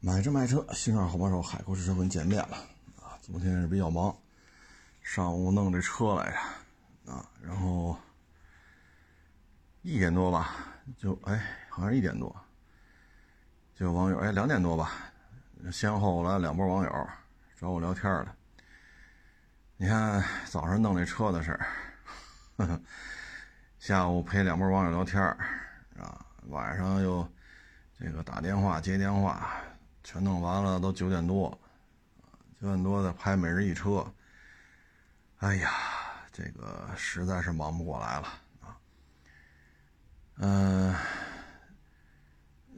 买车卖车，新上好帮手，海阔试车跟你见面了啊！昨天是比较忙，上午弄这车来着啊，然后一点多吧，就哎，好像一点多，就网友哎，两点多吧，先后来两波网友找我聊天了。你看早上弄这车的事儿，下午陪两波网友聊天啊，晚上又这个打电话接电话。全弄完了都九点多，九点多再拍每日一车，哎呀，这个实在是忙不过来了啊。嗯，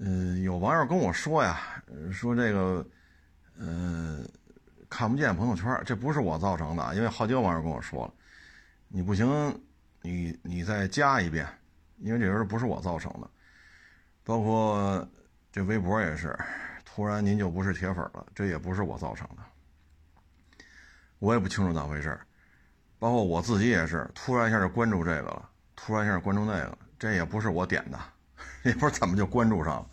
嗯，有网友跟我说呀，说这个，嗯，看不见朋友圈，这不是我造成的，因为好几个网友跟我说了，你不行，你你再加一遍，因为这人不是我造成的，包括这微博也是。突然您就不是铁粉了，这也不是我造成的，我也不清楚咋回事包括我自己也是，突然一下就关注这个了，突然一下关注那个，这也不是我点的，也不知道怎么就关注上了，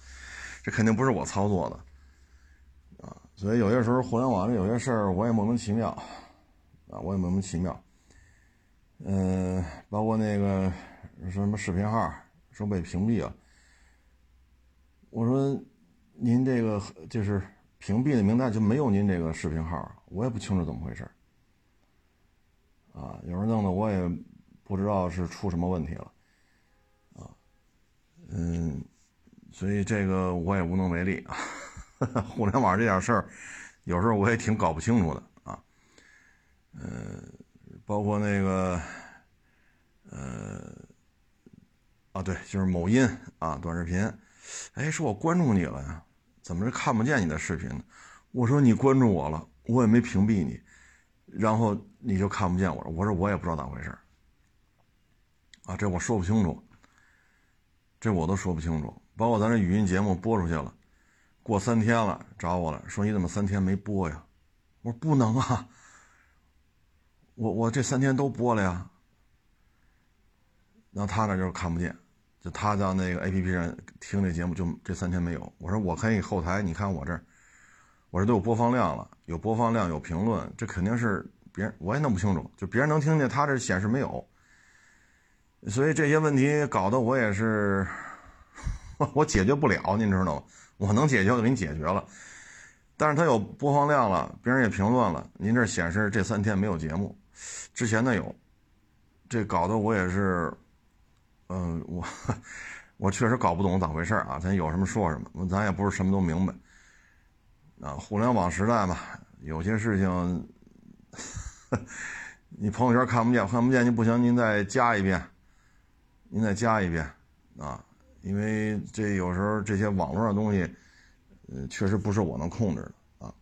这肯定不是我操作的，啊，所以有些时候互联网上有些事儿我也莫名其妙，啊，我也莫名其妙，嗯，包括那个什么视频号说被屏蔽了，我说。您这个就是屏蔽的名单就没有您这个视频号，我也不清楚怎么回事啊，有人弄的我也不知道是出什么问题了，啊，嗯，所以这个我也无能为力啊。互联网这点事儿，有时候我也挺搞不清楚的啊，呃，包括那个，呃，啊，对，就是某音啊，短视频，哎，是我关注你了呀。怎么是看不见你的视频呢？我说你关注我了，我也没屏蔽你，然后你就看不见我了。我说我也不知道咋回事啊，这我说不清楚，这我都说不清楚。包括咱这语音节目播出去了，过三天了找我了，说你怎么三天没播呀？我说不能啊，我我这三天都播了呀。那他那就是看不见。他在那个 A P P 上听这节目，就这三天没有。我说我可以后台，你看我这儿，我这都有播放量了，有播放量，有评论，这肯定是别人我也弄不清楚，就别人能听见，他这显示没有。所以这些问题搞得我也是，我解决不了，您知道吗？我能解决就给你解决了，但是他有播放量了，别人也评论了，您这显示这三天没有节目，之前的有，这搞得我也是。嗯，我我确实搞不懂咋回事啊！咱有什么说什么，咱也不是什么都明白。啊，互联网时代嘛，有些事情 你朋友圈看不见，看不见，您不行，您再加一遍，您再加一遍啊！因为这有时候这些网络上东西，呃，确实不是我能控制的啊。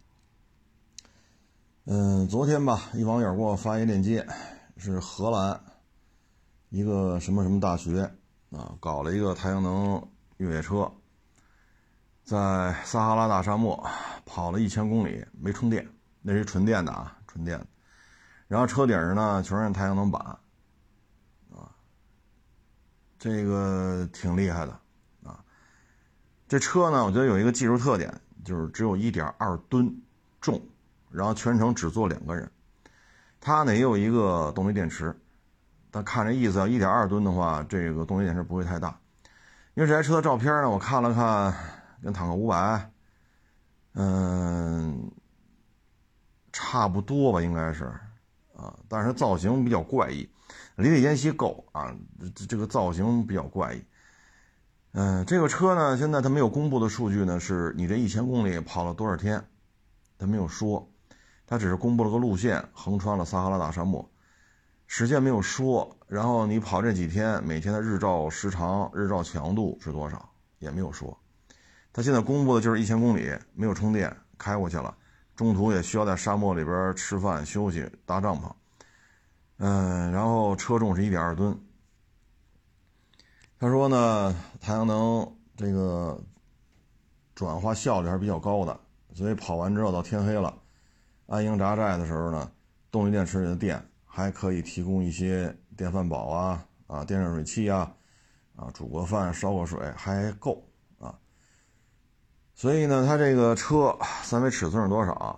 嗯，昨天吧，一网友给我发一链接，是荷兰。一个什么什么大学啊，搞了一个太阳能越野车，在撒哈拉大沙漠跑了一千公里没充电，那是纯电的啊，纯电。然后车顶上呢全是太阳能板，啊，这个挺厉害的啊。这车呢，我觉得有一个技术特点，就是只有一点二吨重，然后全程只坐两个人。它呢也有一个动力电池。但看这意思，一点二吨的话，这个动力电池不会太大。因为这台车的照片呢，我看了看，跟坦克五百，嗯，差不多吧，应该是啊。但是造型比较怪异，离地间隙够啊，这这个造型比较怪异。嗯，这个车呢，现在它没有公布的数据呢，是你这一千公里跑了多少天，它没有说，它只是公布了个路线，横穿了撒哈拉大沙漠。时间没有说，然后你跑这几天，每天的日照时长、日照强度是多少，也没有说。他现在公布的就是一千公里没有充电开过去了，中途也需要在沙漠里边吃饭、休息、搭帐篷。嗯，然后车重是一点二吨。他说呢，太阳能这个转化效率还是比较高的，所以跑完之后到天黑了，安营扎寨的时候呢，动力电池里的电。还可以提供一些电饭煲啊啊电热水器啊啊煮个饭烧个水还够啊，所以呢，它这个车三维尺寸是多少？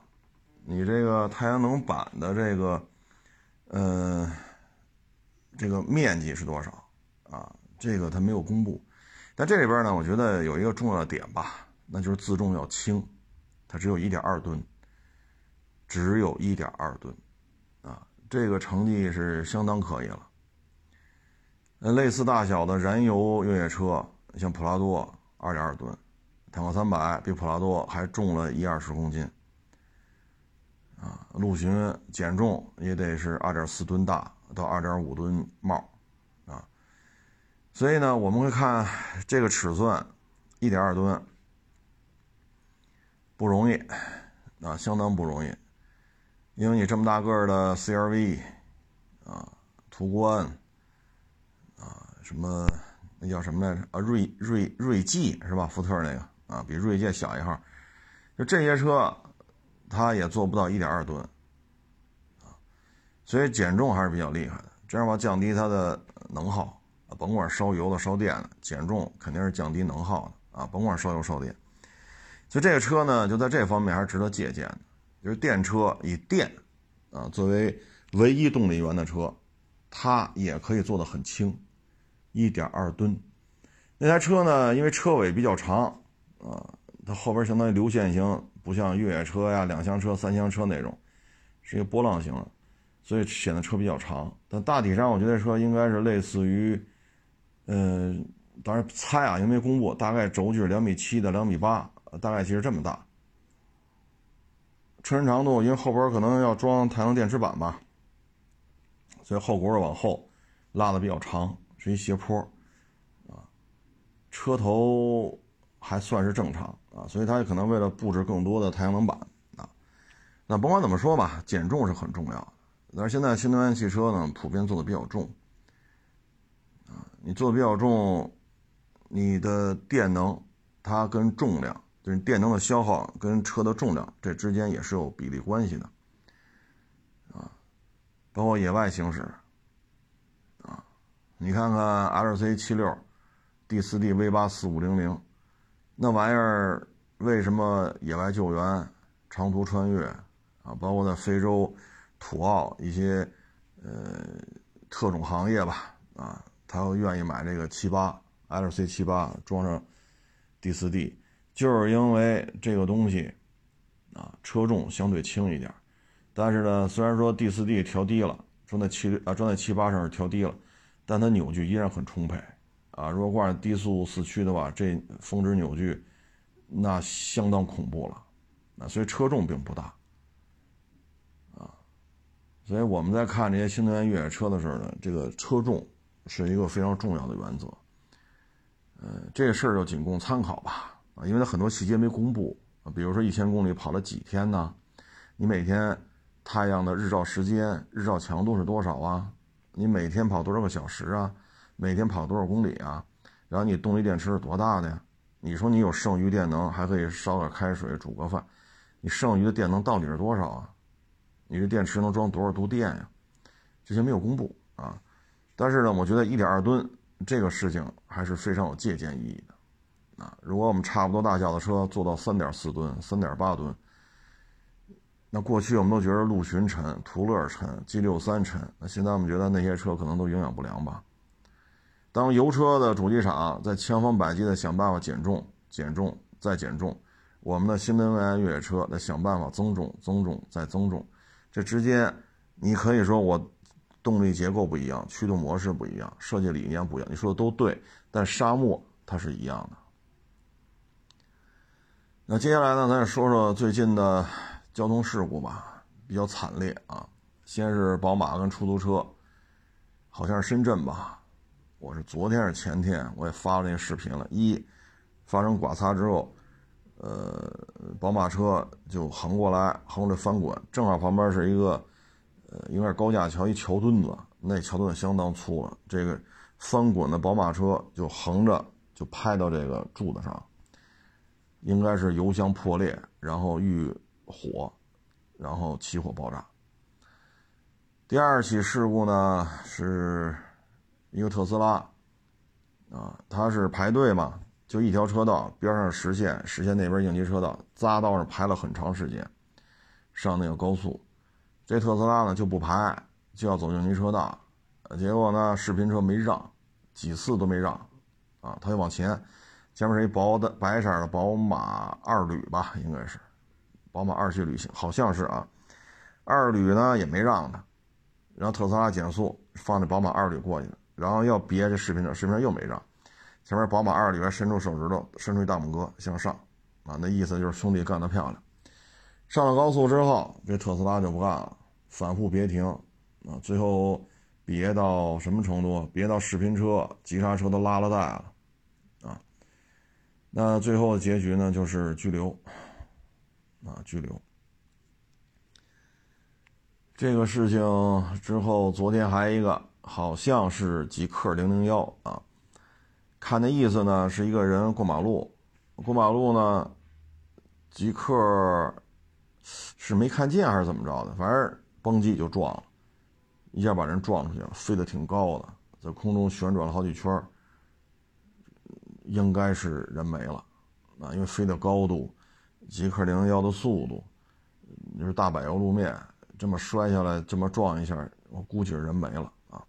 你这个太阳能板的这个，呃，这个面积是多少啊？这个它没有公布。但这里边呢，我觉得有一个重要的点吧，那就是自重要轻，它只有一点二吨，只有一点二吨，这个成绩是相当可以了。那类似大小的燃油越野车，像普拉多二点二吨，坦克三百比普拉多还重了一二十公斤，啊，陆巡减重也得是二点四吨大到二点五吨帽。啊所以呢，我们会看这个尺寸，一点二吨，不容易，啊，相当不容易，因为你这么大个的 CRV，啊，途观，啊，什么那叫什么来着？啊，锐锐锐际是吧？福特那个啊，比锐界小一号，就这些车，它也做不到一点二吨，啊，所以减重还是比较厉害的，这样吧，降低它的能耗。啊，甭管烧油的、烧电的，减重肯定是降低能耗的啊！甭管烧油烧电，所以这个车呢，就在这方面还是值得借鉴的。就是电车以电啊作为唯一动力源的车，它也可以做得很轻，一点二吨。那台车呢，因为车尾比较长啊，它后边相当于流线型，不像越野车呀、两厢车、三厢车那种，是一个波浪形的，所以显得车比较长。但大体上，我觉得车应该是类似于。嗯，当然猜啊，因为没公布，大概轴距两米七的两米八，大概其实这么大。车身长度，因为后边可能要装太阳能电池板吧，所以后轱辘往后拉的比较长，是一斜坡啊。车头还算是正常啊，所以它可能为了布置更多的太阳能板啊。那甭管怎么说吧，减重是很重要的。但是现在新能源汽车呢，普遍做的比较重。啊你做的比较重，你的电能，它跟重量，就是电能的消耗跟车的重量这之间也是有比例关系的，啊，包括野外行驶，啊，你看看 LC 七六，D 四 D V 八四五零零，那玩意儿为什么野外救援、长途穿越啊，包括在非洲、土澳一些呃特种行业吧，啊。他会愿意买这个七八 LC 七八装上 D 四 D，就是因为这个东西啊车重相对轻一点，但是呢，虽然说 D 四 D 调低了，装在七啊装在七八上是调低了，但它扭矩依然很充沛啊。如果挂上低速四驱的话，这峰值扭矩那相当恐怖了啊。所以车重并不大啊。所以我们在看这些新能源越野车的时候呢，这个车重。是一个非常重要的原则，呃，这个事儿就仅供参考吧，啊，因为它很多细节没公布啊，比如说一千公里跑了几天呢？你每天太阳的日照时间、日照强度是多少啊？你每天跑多少个小时啊？每天跑多少公里啊？然后你动力电池是多大的呀？你说你有剩余电能，还可以烧点开水煮个饭，你剩余的电能到底是多少啊？你这电池能装多少度电呀？这些没有公布啊。但是呢，我觉得一点二吨这个事情还是非常有借鉴意义的，啊，如果我们差不多大小的车做到三点四吨、三点八吨，那过去我们都觉得陆巡沉、途乐沉、G 六三沉，那现在我们觉得那些车可能都营养不良吧。当油车的主机厂在千方百计的想办法减重、减重再减重，我们的新能源越野车在想办法增重、增重再增重，这之间你可以说我。动力结构不一样，驱动模式不一样，设计理念不一样。你说的都对，但沙漠它是一样的。那接下来呢，咱也说说最近的交通事故吧，比较惨烈啊。先是宝马跟出租车，好像是深圳吧，我是昨天是前天我也发了那个视频了。一发生剐擦之后，呃，宝马车就横过来，横着翻滚，正好旁边是一个。呃，应该是高架桥一桥墩子，那桥墩子相当粗了。这个翻滚的宝马车就横着就拍到这个柱子上，应该是油箱破裂，然后遇火，然后起火爆炸。第二起事故呢，是一个特斯拉，啊，他是排队嘛，就一条车道边上实线，实线那边应急车道，匝道上排了很长时间，上那个高速，这特斯拉呢就不排，就要走应急车道，结果呢视频车没让，几次都没让，啊，他就往前，前面是一薄的白色的宝马二旅吧，应该是，宝马二系旅行，好像是啊，二旅呢也没让他，然后特斯拉减速放那宝马二旅过去了。然后要别这视频车，视频车又没让，前面宝马二里边伸出手指头，伸出一大拇哥向上，啊，那意思就是兄弟干得漂亮。上了高速之后，这特斯拉就不干了，反复别停，啊，最后别到什么程度？别到视频车、急刹车都拉了带了，那最后的结局呢就是拘留，啊，拘留。这个事情之后，昨天还一个。好像是极客零零幺啊，看那意思呢，是一个人过马路，过马路呢，极客是没看见还是怎么着的，反正蹦极就撞了，一下把人撞出去了，飞得挺高的，在空中旋转了好几圈应该是人没了啊，因为飞的高度，极客零零幺的速度，就是大柏油路面，这么摔下来，这么撞一下，我估计是人没了啊。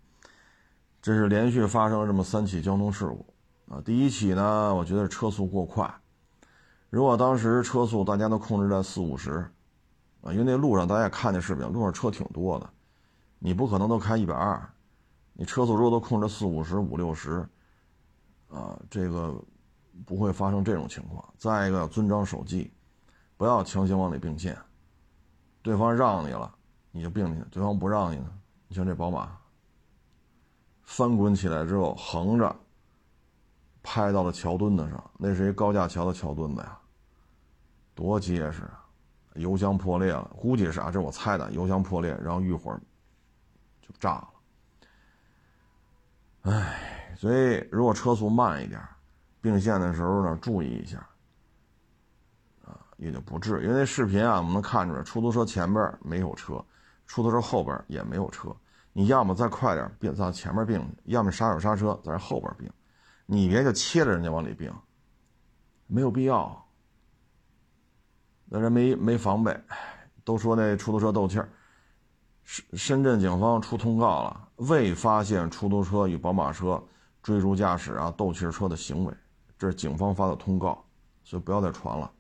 这是连续发生了这么三起交通事故，啊，第一起呢，我觉得车速过快，如果当时车速大家都控制在四五十，啊，因为那路上大家也看见视频，路上车挺多的，你不可能都开一百二，你车速如果都控制四五十五六十，啊，这个不会发生这种情况。再一个，遵章守纪，不要强行往里并线，对方让你了，你就并进去；对方不让你呢，你像这宝马。翻滚起来之后，横着拍到了桥墩子上，那是一高架桥的桥墩子呀，多结实啊！油箱破裂了，估计是啊，这是我猜的，油箱破裂，然后遇火就炸了。哎，所以如果车速慢一点，并线的时候呢，注意一下啊，也就不至于。因为那视频啊，我们能看出来，出租车前边没有车，出租车后边也没有车。你要么再快点并在前面并，要么刹手刹车在后边并，你别就切着人家往里并，没有必要。那人没没防备，都说那出租车斗气儿。深深圳警方出通告了，未发现出租车与宝马车追逐驾驶啊斗气车的行为，这是警方发的通告，所以不要再传了，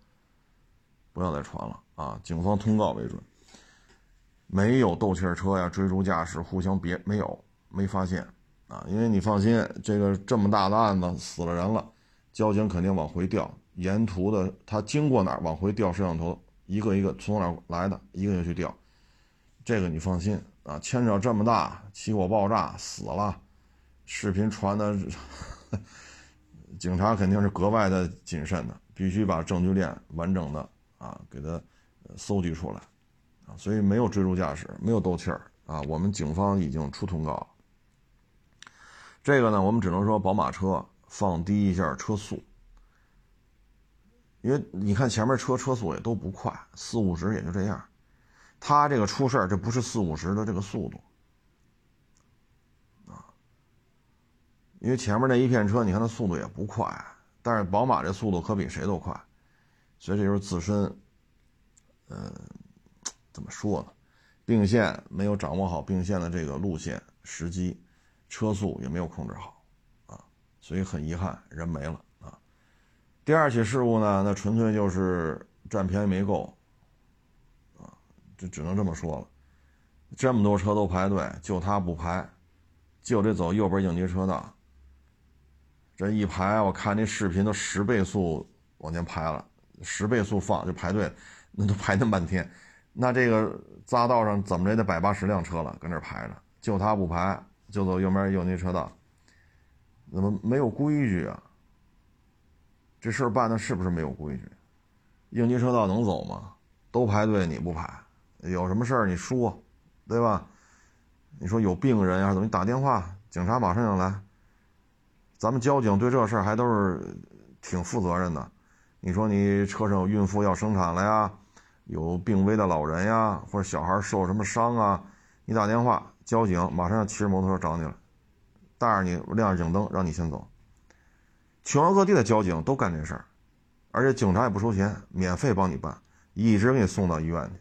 不要再传了啊！警方通告为准。没有斗气车呀，追逐驾驶互相别没有没发现啊，因为你放心，这个这么大的案子死了人了，交警肯定往回调，沿途的他经过哪儿往回调摄像头，一个一个从哪儿来的，一个一个去调，这个你放心啊，牵扯这么大，起火爆炸死了，视频传的，警察肯定是格外的谨慎的，必须把证据链完整的啊给他搜集出来啊。所以没有追逐驾驶，没有斗气儿啊！我们警方已经出通告。这个呢，我们只能说宝马车放低一下车速，因为你看前面车车速也都不快，四五十也就这样。他这个出事儿，这不是四五十的这个速度因为前面那一片车，你看它速度也不快，但是宝马这速度可比谁都快，所以这就是自身，呃。怎么说呢？并线没有掌握好并线的这个路线时机，车速也没有控制好，啊，所以很遗憾，人没了啊。第二起事故呢，那纯粹就是占便宜没够，啊，就只能这么说了。这么多车都排队，就他不排，就得走右边应急车道。这一排，我看那视频都十倍速往前排了，十倍速放就排队，那都排那半天。那这个匝道上怎么着也得百八十辆车了，跟这排着，就他不排，就走右边应急车道，怎么没有规矩啊？这事儿办的是不是没有规矩？应急车道能走吗？都排队你不排，有什么事儿你说，对吧？你说有病人呀，怎么你打电话，警察马上就来。咱们交警对这事儿还都是挺负责任的。你说你车上有孕妇要生产了呀？有病危的老人呀，或者小孩受什么伤啊？你打电话，交警马上骑着摩托车找你了，带着你亮着警灯，让你先走。全国各地的交警都干这事儿，而且警察也不收钱，免费帮你办，一直给你送到医院去。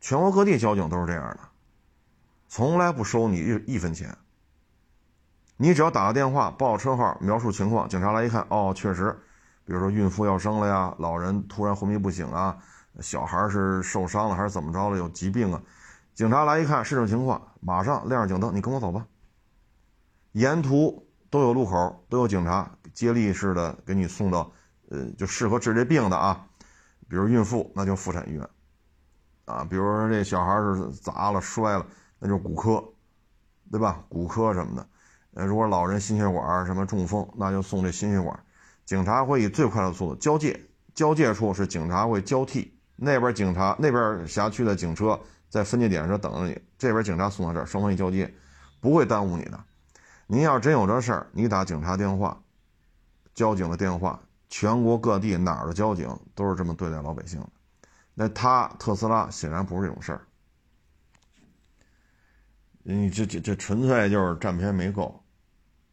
全国各地交警都是这样的，从来不收你一一分钱。你只要打个电话，报车号，描述情况，警察来一看，哦，确实，比如说孕妇要生了呀，老人突然昏迷不醒啊，小孩是受伤了还是怎么着了，有疾病啊。警察来一看是这种情况，马上亮着警灯，你跟我走吧。沿途都有路口，都有警察接力式的给你送到，呃，就适合治这病的啊，比如孕妇，那就妇产医院。啊，比如说这小孩是砸了摔了，那就是骨科，对吧？骨科什么的。呃，如果老人心血管什么中风，那就送这心血管。警察会以最快的速度交界，交界处是警察会交替，那边警察那边辖区的警车在分界点上等着你，这边警察送到这儿，双方一交接，不会耽误你的。您要真有这事儿，你打警察电话，交警的电话，全国各地哪儿的交警都是这么对待老百姓的。那他特斯拉显然不是这种事儿，你这这这纯粹就是占便宜没够，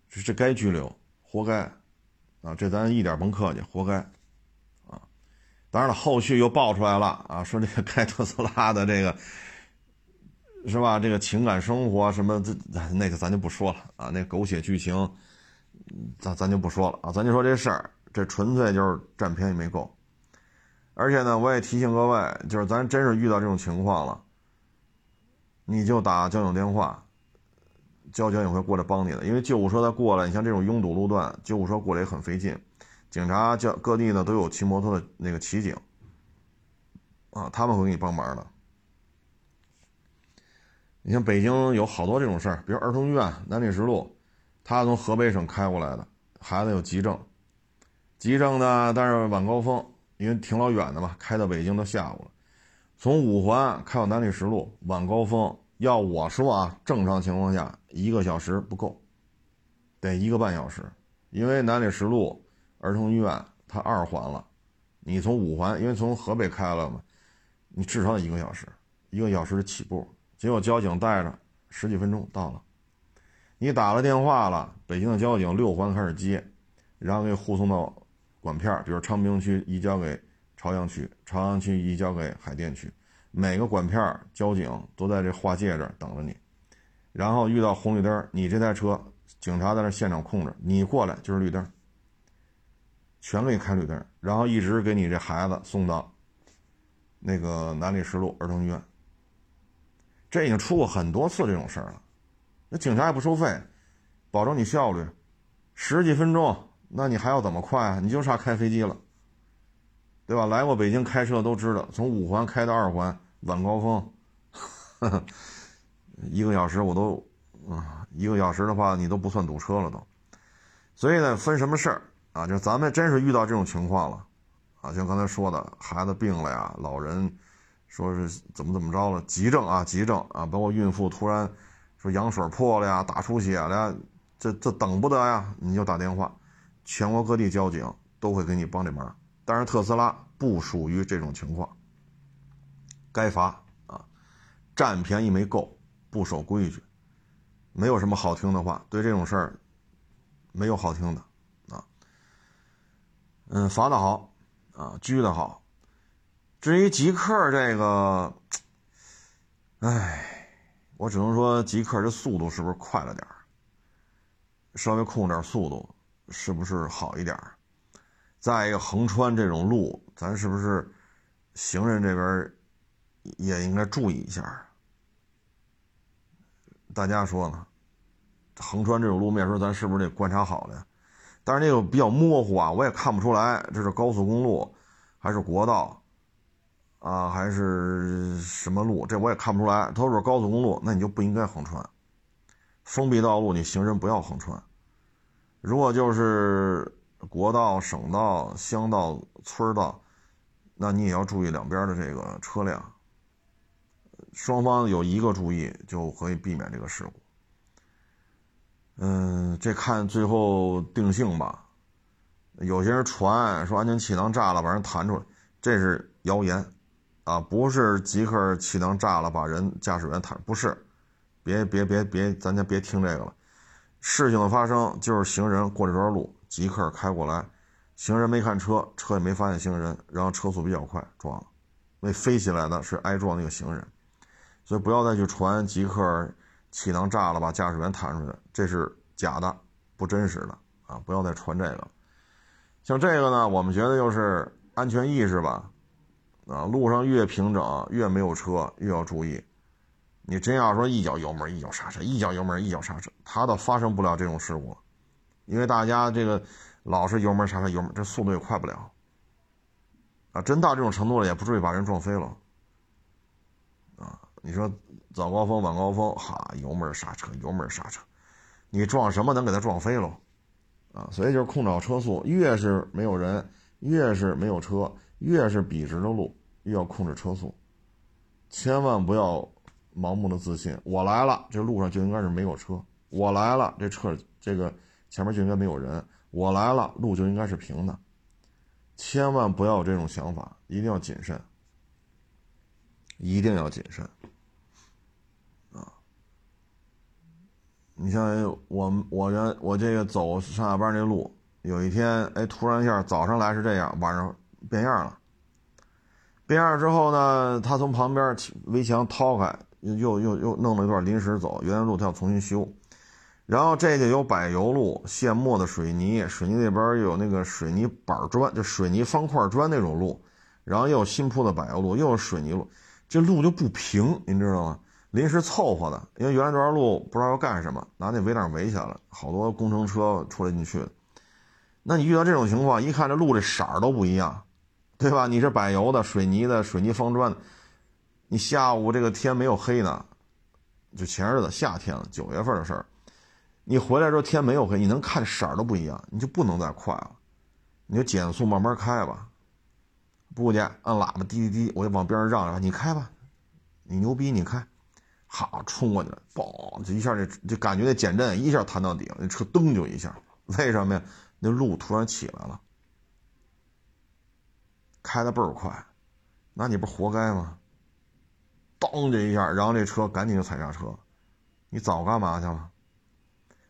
这这该拘留，活该，啊，这咱一点甭客气，活该，啊，当然了，后续又爆出来了啊，说这个开特斯拉的这个是吧？这个情感生活什么这那个咱就不说了啊，那狗血剧情，咱咱就不说了啊，咱就说这事儿，这纯粹就是占便宜没够。而且呢，我也提醒各位，就是咱真是遇到这种情况了，你就打交警电话，交警也会过来帮你的。因为救护车他过来，你像这种拥堵路段，救护车过来也很费劲。警察叫各地呢都有骑摩托的那个骑警，啊，他们会给你帮忙的。你像北京有好多这种事儿，比如儿童医院南礼士路，他从河北省开过来的孩子有急症，急症呢，但是晚高峰。因为挺老远的嘛，开到北京都下午了。从五环开到南礼士路，晚高峰要我说啊，正常情况下一个小时不够，得一个半小时。因为南礼士路儿童医院它二环了，你从五环，因为从河北开了嘛，你至少得一个小时，一个小时起步。结果交警带着十几分钟到了，你打了电话了，北京的交警六环开始接，然后给护送到。管片比如昌平区移交给朝阳区，朝阳区移交给海淀区，每个管片交警都在这划界这等着你。然后遇到红绿灯，你这台车警察在那现场控制，你过来就是绿灯，全给你开绿灯，然后一直给你这孩子送到那个南礼士路儿童医院。这已经出过很多次这种事儿了，那警察也不收费，保证你效率，十几分钟。那你还要怎么快啊？你就差开飞机了，对吧？来过北京开车都知道，从五环开到二环，晚高峰，一个小时我都，啊，一个小时的话你都不算堵车了都。所以呢，分什么事儿啊？就咱们真是遇到这种情况了，啊，像刚才说的，孩子病了呀，老人说是怎么怎么着了，急症啊，急症啊，包括孕妇突然说羊水破了呀，大出血了，呀，这这等不得呀，你就打电话。全国各地交警都会给你帮这忙，但是特斯拉不属于这种情况，该罚啊，占便宜没够，不守规矩，没有什么好听的话，对这种事儿没有好听的啊，嗯，罚的好啊，拘的好，至于极客这个，哎，我只能说极客这速度是不是快了点稍微控制点速度。是不是好一点再一个，横穿这种路，咱是不是行人这边也应该注意一下？大家说呢？横穿这种路面时候，咱是不是得观察好了？但是那个比较模糊啊，我也看不出来这是高速公路还是国道啊，还是什么路？这我也看不出来。都是高速公路，那你就不应该横穿。封闭道路，你行人不要横穿。如果就是国道、省道、乡道、村道，那你也要注意两边的这个车辆。双方有一个注意，就可以避免这个事故。嗯，这看最后定性吧。有些人传说安全气囊炸了，把人弹出来，这是谣言啊，不是极客气囊炸了把人驾驶员弹，不是。别别别别，咱就别听这个了。事情的发生就是行人过这段路，极客开过来，行人没看车，车也没发现行人，然后车速比较快撞了。那飞起来的是挨撞那个行人，所以不要再去传极客气囊炸了把驾驶员弹出去，这是假的，不真实的啊！不要再传这个。像这个呢，我们觉得就是安全意识吧，啊，路上越平整，越没有车，越要注意。你真要说一脚油门一脚刹车，一脚油门一脚刹车，它倒发生不了这种事故了，因为大家这个老是油门刹车油门，这速度也快不了。啊，真到这种程度了，也不至于把人撞飞了。啊，你说早高峰晚高峰，哈，油门刹车油门刹车，你撞什么能给它撞飞了？啊，所以就是控制好车速，越是没有人，越是没有车，越是笔直的路，越要控制车速，千万不要。盲目的自信，我来了，这路上就应该是没有车。我来了，这车这个前面就应该没有人。我来了，路就应该是平的。千万不要有这种想法，一定要谨慎，一定要谨慎。啊，你像我我原我这个走上下班那路，有一天哎，突然一下早上来是这样，晚上变样了。变样之后呢，他从旁边围墙掏开。又又又弄了一段临时走，原来路他要重新修，然后这就有柏油路、现磨的水泥，水泥那边又有那个水泥板砖，就水泥方块砖那种路，然后又有新铺的柏油路，又有水泥路，这路就不平，您知道吗？临时凑合的，因为原来这段路不知道要干什么，拿那围挡围起来了，好多工程车出来进去的。那你遇到这种情况，一看这路这色儿都不一样，对吧？你是柏油的、水泥的、水泥方砖的。你下午这个天没有黑呢，就前日子夏天了，九月份的事儿。你回来之后天没有黑，你能看色儿都不一样，你就不能再快了，你就减速慢慢开吧。不去按喇叭滴滴滴，我就往边上让让，你开吧，你牛逼你开，好冲过去了，嘣，就一下这就感觉那减震一下弹到底了，那车噔就一下，为什么呀？那路突然起来了，开的倍儿快，那你不活该吗？当这一下，然后这车赶紧就踩刹车。你早干嘛去了？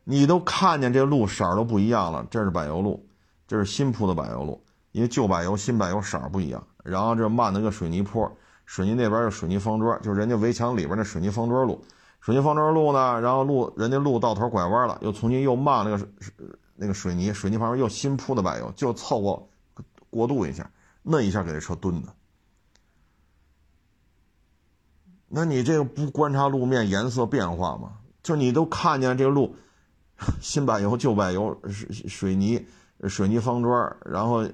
你都看见这路色儿都不一样了。这是柏油路，这是新铺的柏油路。因为旧柏油、新柏油色儿不一样。然后这漫那个水泥坡，水泥那边是水泥方砖，就是人家围墙里边那水泥方砖路。水泥方砖路呢，然后路人家路到头拐弯了，又重新又漫那个那个水泥，水泥旁边又新铺的柏油，就凑合过渡一下，那一下给这车蹲的。那你这个不观察路面颜色变化吗？就你都看见这个路，新柏油、旧柏油、水水泥、水泥方砖，然后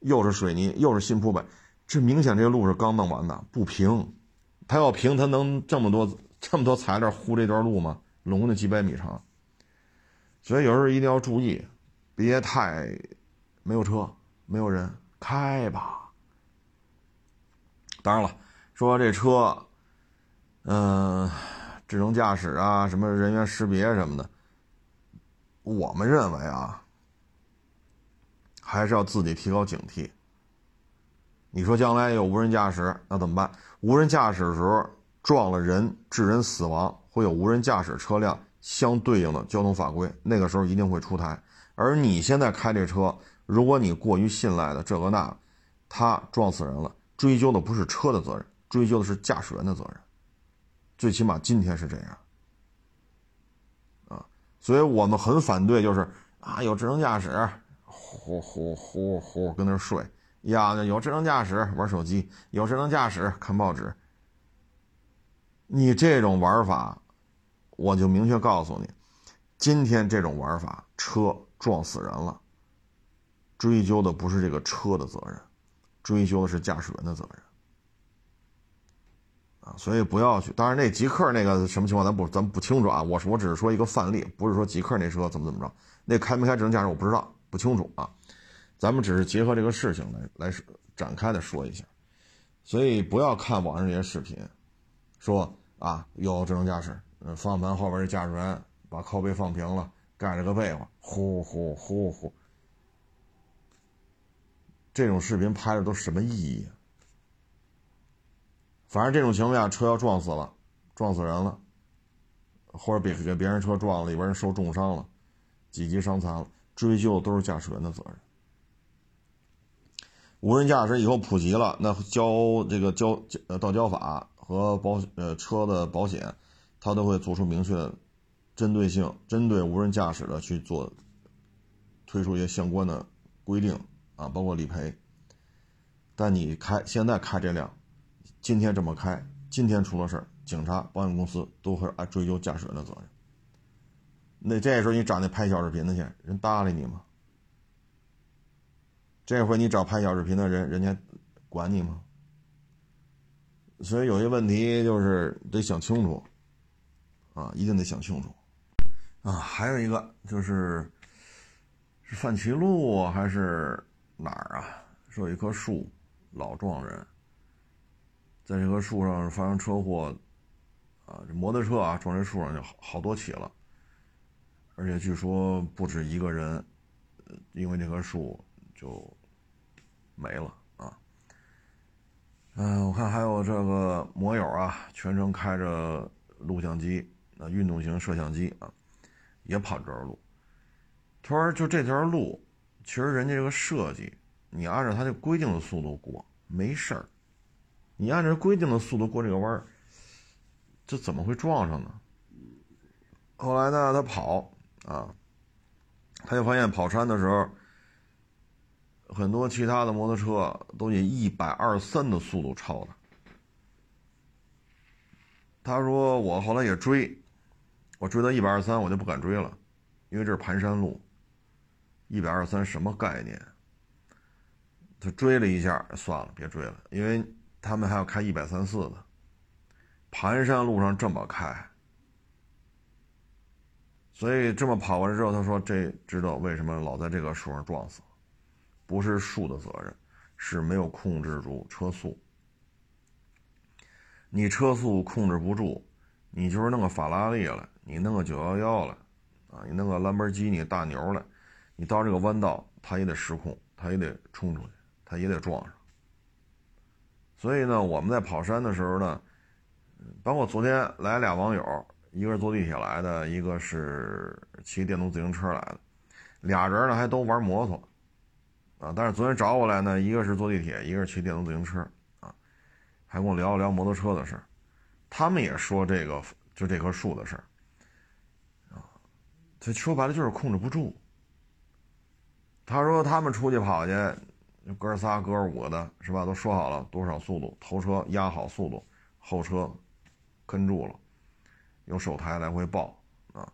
又是水泥，又是新铺柏，这明显这路是刚弄完的，不平。它要平，它能这么多这么多材料糊这段路吗？拢那几百米长。所以有时候一定要注意，别太没有车、没有人开吧。当然了，说这车。嗯，智能驾驶啊，什么人员识别什么的，我们认为啊，还是要自己提高警惕。你说将来有无人驾驶，那怎么办？无人驾驶的时候撞了人，致人死亡，会有无人驾驶车辆相对应的交通法规，那个时候一定会出台。而你现在开这车，如果你过于信赖的这个那，他撞死人了，追究的不是车的责任，追究的是驾驶员的责任。最起码今天是这样，所以我们很反对，就是啊，有智能驾驶，呼呼呼呼跟那睡，呀，有智能驾驶玩手机，有智能驾驶看报纸。你这种玩法，我就明确告诉你，今天这种玩法，车撞死人了，追究的不是这个车的责任，追究的是驾驶员的责任。所以不要去。当然，那极客那个什么情况，咱不咱不清楚啊。我是我只是说一个范例，不是说极客那车怎么怎么着。那开没开智能驾驶我不知道，不清楚啊。咱们只是结合这个事情来来展开的说一下。所以不要看网上这些视频，说啊有智能驾驶，嗯，方向盘后边的驾驶员把靠背放平了，盖着个被子，呼呼呼呼。这种视频拍的都什么意义？反正这种情况下，车要撞死了，撞死人了，或者别给别人车撞了，里边人受重伤了，几级伤残了，追究都是驾驶员的责任。无人驾驶以后普及了，那交这个交呃道交法和保呃车的保险，它都会做出明确、针对性、针对无人驾驶的去做，推出一些相关的规定啊，包括理赔。但你开现在开这辆，今天这么开，今天出了事儿，警察、保险公司都会追究驾驶员的责任。那这时候你找那拍小视频的去，人搭理你吗？这回你找拍小视频的人，人家管你吗？所以有些问题就是得想清楚，啊，一定得想清楚，啊，还有一个就是是范齐路还是哪儿啊？说有一棵树老撞人，在这棵树上发生车祸，啊，这摩托车啊撞这树上就好好多起了，而且据说不止一个人，因为这棵树就。没了啊，嗯，我看还有这个摩友啊，全程开着录像机，那运动型摄像机啊，也跑这条路。他说：“就这条路，其实人家这个设计，你按照他这规定的速度过没事儿，你按照规定的速度过这个弯儿，这怎么会撞上呢？”后来呢，他跑啊，他就发现跑山的时候。很多其他的摩托车都以一百二三的速度超他。他说：“我后来也追，我追到一百二三，我就不敢追了，因为这是盘山路，一百二三什么概念？他追了一下，算了，别追了，因为他们还要开一百三四的，盘山路上这么开，所以这么跑完之后，他说这知道为什么老在这个树上撞死。”不是树的责任，是没有控制住车速。你车速控制不住，你就是弄个法拉利了，你弄个九幺幺了，啊，你弄个兰博基尼大牛了，你到这个弯道，它也得失控，它也得冲出去，它也得撞上。所以呢，我们在跑山的时候呢，包括昨天来俩网友，一个是坐地铁来的，一个是骑电动自行车来的，俩人呢还都玩摩托。啊，但是昨天找我来呢，一个是坐地铁，一个是骑电动自行车，啊，还跟我聊了聊摩托车的事，他们也说这个就这棵树的事儿，啊，这说白了就是控制不住。他说他们出去跑去，哥仨哥五的是吧？都说好了多少速度，头车压好速度，后车跟住了，有手台来回报啊。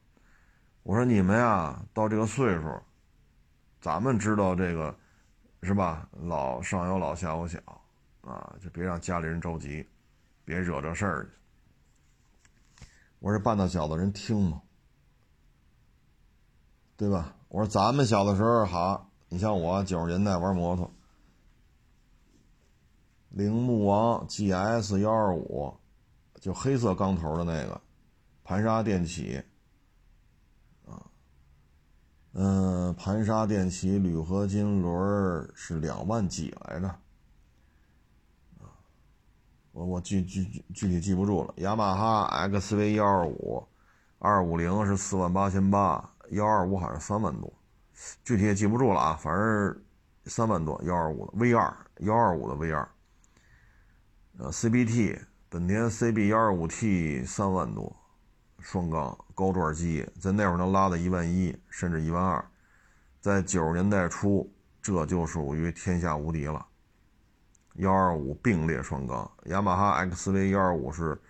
我说你们呀，到这个岁数，咱们知道这个。是吧？老上有老下有小，啊，就别让家里人着急，别惹这事儿去。我说半大小子人听吗？对吧？我说咱们小的时候好，你像我九十年代玩摩托，铃木王 GS 幺二五，就黑色钢头的那个，盘刹电起。嗯，盘刹电起铝合金轮是两万几来着，我我具具具体记不住了。雅马哈 XV 幺二五，二五零是四万八千八，幺二五好像三万多，具体也记不住了啊，反正三万多。幺二五的 V 二，幺二五的 V 二，呃，CBT 本田 CB 幺二五 T 三万多。双缸高转机在那会儿能拉到一万一，甚至一万二，在九十年代初，这就属于天下无敌了。幺二五并列双缸，雅马哈 XV 幺二五是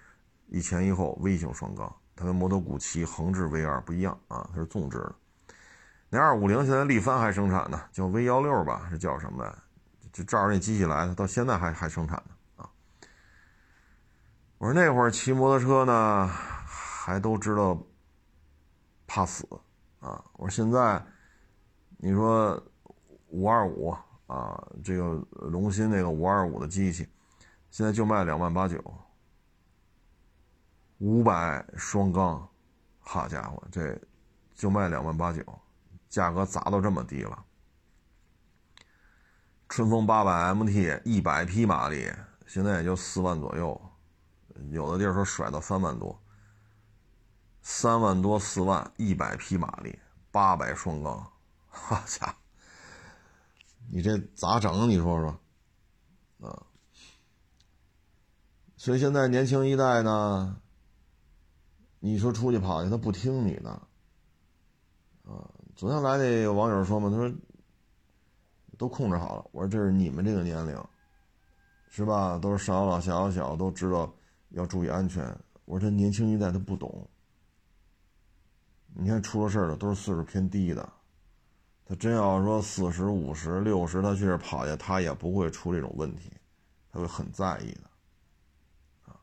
一前一后 V 型双缸，它跟摩托古奇横置 V 二不一样啊，它是纵置的。那二五零现在力帆还生产呢，叫 V 幺六吧，是叫什么？就照着那机器来的，到现在还还生产呢。我说那会儿骑摩托车呢。还都知道怕死啊！我说现在你说五二五啊，这个龙鑫那个五二五的机器，现在就卖两万八九，五百双缸，好家伙，这就卖两万八九，价格砸到这么低了。春风八百 MT 一百匹马力，现在也就四万左右，有的地儿说甩到三万多。三万多四万一百匹马力，八百双缸，好家伙，你这咋整？你说说，啊？所以现在年轻一代呢，你说出去跑去，他不听你的，啊。昨天来那网友说嘛，他说都控制好了。我说这是你们这个年龄，是吧？都是上有老下有小，都知道要注意安全。我说他年轻一代他不懂。你看出了事了，都是岁数偏低的。他真要说四十五十六十，他去这跑去，他也不会出这种问题，他会很在意的，啊。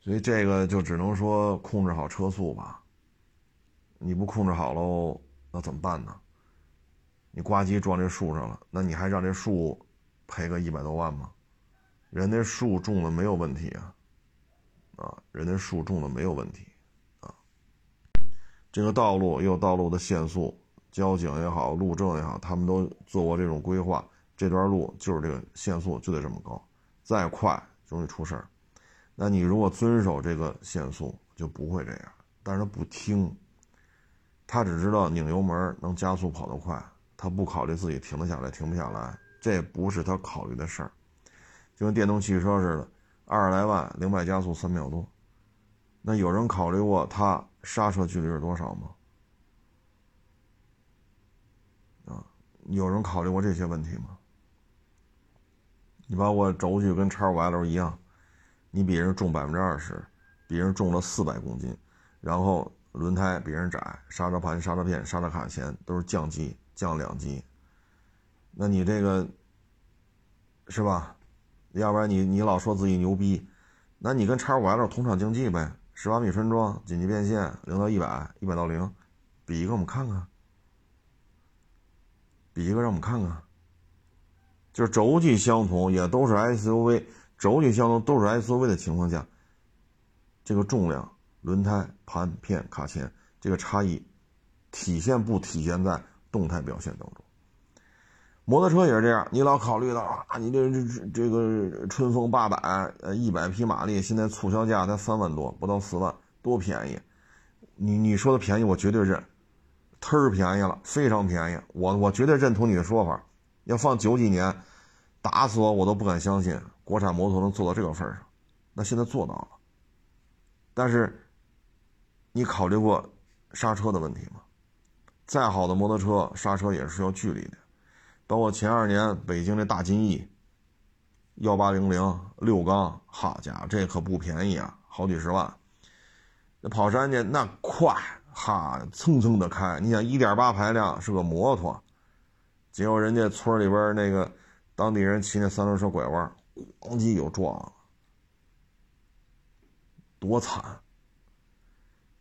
所以这个就只能说控制好车速吧。你不控制好喽？那怎么办呢？你呱唧撞这树上了，那你还让这树赔个一百多万吗？人那树种的没有问题啊，啊，人家树种的没有问题啊。这个道路也有道路的限速，交警也好，路政也好，他们都做过这种规划。这段路就是这个限速就得这么高，再快容易出事儿。那你如果遵守这个限速，就不会这样。但是他不听。他只知道拧油门能加速跑得快，他不考虑自己停得下来停不下来，这不是他考虑的事儿。就跟电动汽车似的，二十来万零百加速三秒多，那有人考虑过它刹车距离是多少吗？啊，有人考虑过这些问题吗？你把我轴距跟叉五 L 一样，你比人重百分之二十，比人重了四百公斤，然后。轮胎比人窄，刹车盘、刹车片、刹车卡钳都是降级，降两级。那你这个是吧？要不然你你老说自己牛逼，那你跟叉五 L 同场竞技呗，十八米纯装，紧急变线，零到一百，一百到零，比一个我们看看，比一个让我们看看。就是轴距相同，也都是 SUV，轴距相同都是 SUV 的情况下，这个重量。轮胎、盘片、卡钳，这个差异体现不体现在动态表现当中？摩托车也是这样，你老考虑到啊，你这这这个春风八百，呃，一百匹马力，现在促销价才三万多，不到四万，多便宜！你你说的便宜，我绝对认，忒便宜了，非常便宜，我我绝对认同你的说法。要放九几年，打死我我都不敢相信国产摩托能做到这个份上，那现在做到了，但是。你考虑过刹车的问题吗？再好的摩托车，刹车也是需要距离的。包括前二年北京的大金翼，幺八零零六缸，好家伙，这可不便宜啊，好几十万。那跑山去那快，哈，蹭蹭的开。你想一点八排量是个摩托，结果人家村里边那个当地人骑那三轮车拐弯，咣叽就撞了，多惨！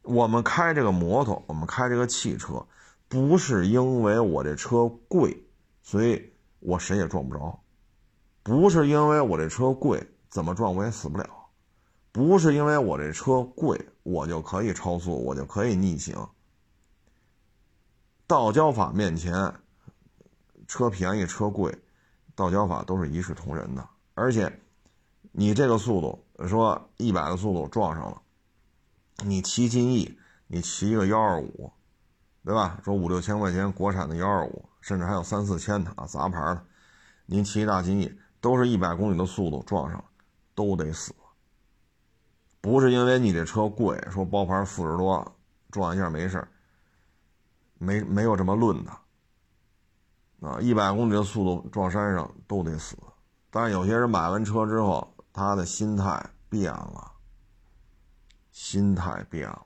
我们开这个摩托，我们开这个汽车，不是因为我这车贵，所以我谁也撞不着；不是因为我这车贵，怎么撞我也死不了；不是因为我这车贵，我就可以超速，我就可以逆行。道交法面前，车便宜车贵，道交法都是一视同仁的。而且，你这个速度，说一百的速度撞上了。你骑金翼，你骑一个幺二五，对吧？说五六千块钱国产的幺二五，甚至还有三四千的啊，杂牌的。您骑一大金翼，都是一百公里的速度撞上，都得死。不是因为你这车贵，说包牌四十多，撞一下没事没没有这么论的。啊，一百公里的速度撞山上都得死。但是有些人买完车之后，他的心态变了。心态变了，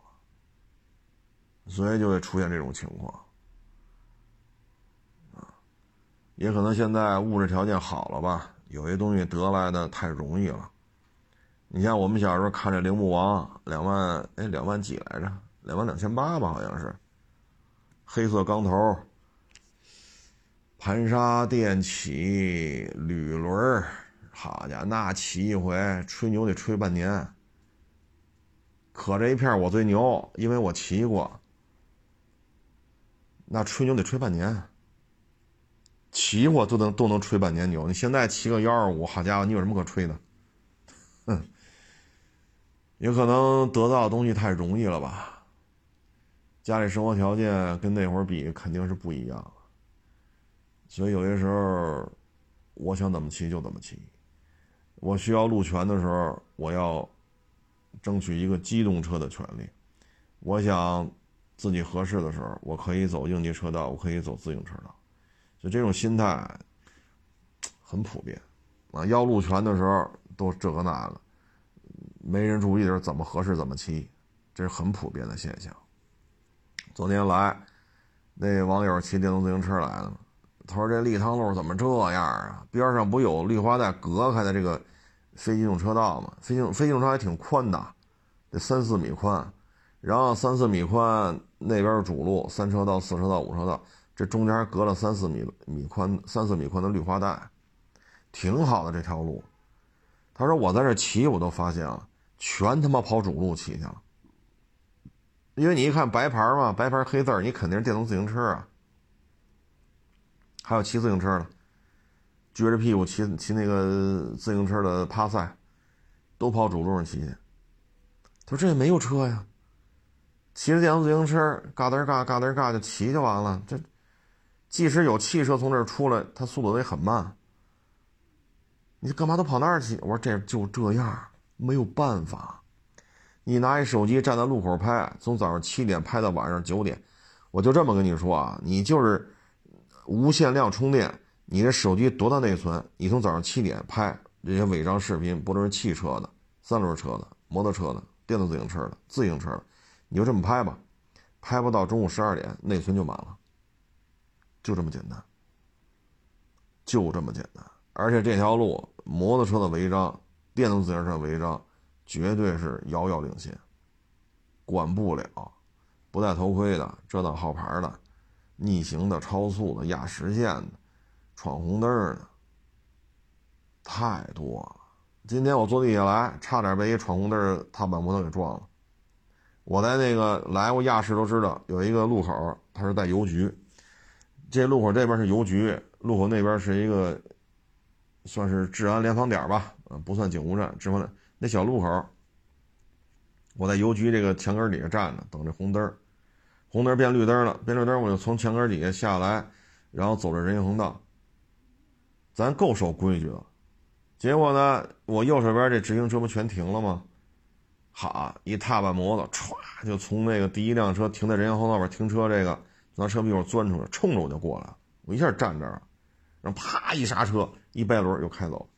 所以就会出现这种情况，也可能现在物质条件好了吧，有些东西得来的太容易了。你像我们小时候看这铃木王，两万哎两万几来着，两万两千八吧，好像是，黑色钢头，盘刹电起铝轮好家伙，那骑一回吹牛得吹半年。可这一片我最牛，因为我骑过。那吹牛得吹半年，骑我都能都能吹半年牛。你现在骑个幺二五，好家伙，你有什么可吹的？哼，也可能得到的东西太容易了吧？家里生活条件跟那会儿比肯定是不一样所以有些时候，我想怎么骑就怎么骑。我需要路权的时候，我要争取一个机动车的权利。我想自己合适的时候，我可以走应急车道，我可以走自行车道。就这种心态很普遍啊。要路权的时候都这个那个，没人注意的时候怎么合适怎么骑，这是很普遍的现象。昨天来那网友骑电动自行车来的。他说：“这立汤路怎么这样啊？边上不有绿化带隔开的这个非机动车道吗？非机非机动车还挺宽的，得三四米宽。然后三四米宽那边是主路，三车道、四车道、五车道，这中间隔了三四米米宽、三四米宽的绿化带，挺好的这条路。”他说：“我在这骑，我都发现了，全他妈跑主路骑去了。因为你一看白牌嘛，白牌黑字你肯定是电动自行车啊。”还有骑自行车的，撅着屁股骑骑那个自行车的趴赛，都跑主路上骑去。他说这也没有车呀，骑着电动自行车嘎噔嘎嘎噔嘎就骑就完了。这即使有汽车从这儿出来，它速度也很慢。你干嘛都跑那儿去？我说这就这样，没有办法。你拿一手机站在路口拍，从早上七点拍到晚上九点，我就这么跟你说啊，你就是。无限量充电，你的手机多大内存？你从早上七点拍这些违章视频，不论是汽车的、三轮车的、摩托车的、电动自行车的、自行车的，你就这么拍吧，拍不到中午十二点，内存就满了，就这么简单，就这么简单。而且这条路，摩托车的违章、电动自行车违章，绝对是遥遥领先，管不了，不戴头盔的、遮挡号牌的。逆行的、超速的、压实线的、闯红灯的，太多了。今天我坐地下来，差点被一闯红灯踏板摩托给撞了。我在那个来过亚市都知道，有一个路口，它是在邮局。这路口这边是邮局，路口那边是一个算是治安联防点吧，不算警务站。治安那小路口，我在邮局这个墙根底下站着，等这红灯。红灯变绿灯了，变绿灯我就从墙根底下下来，然后走着人行横道。咱够守规矩了，结果呢，我右手边这直行车不全停了吗？好，一踏板摩托歘就从那个第一辆车停在人行横道边停车这个从车屁股钻出来，冲着我就过来了。我一下站这儿，然后啪一刹车，一掰轮又开走。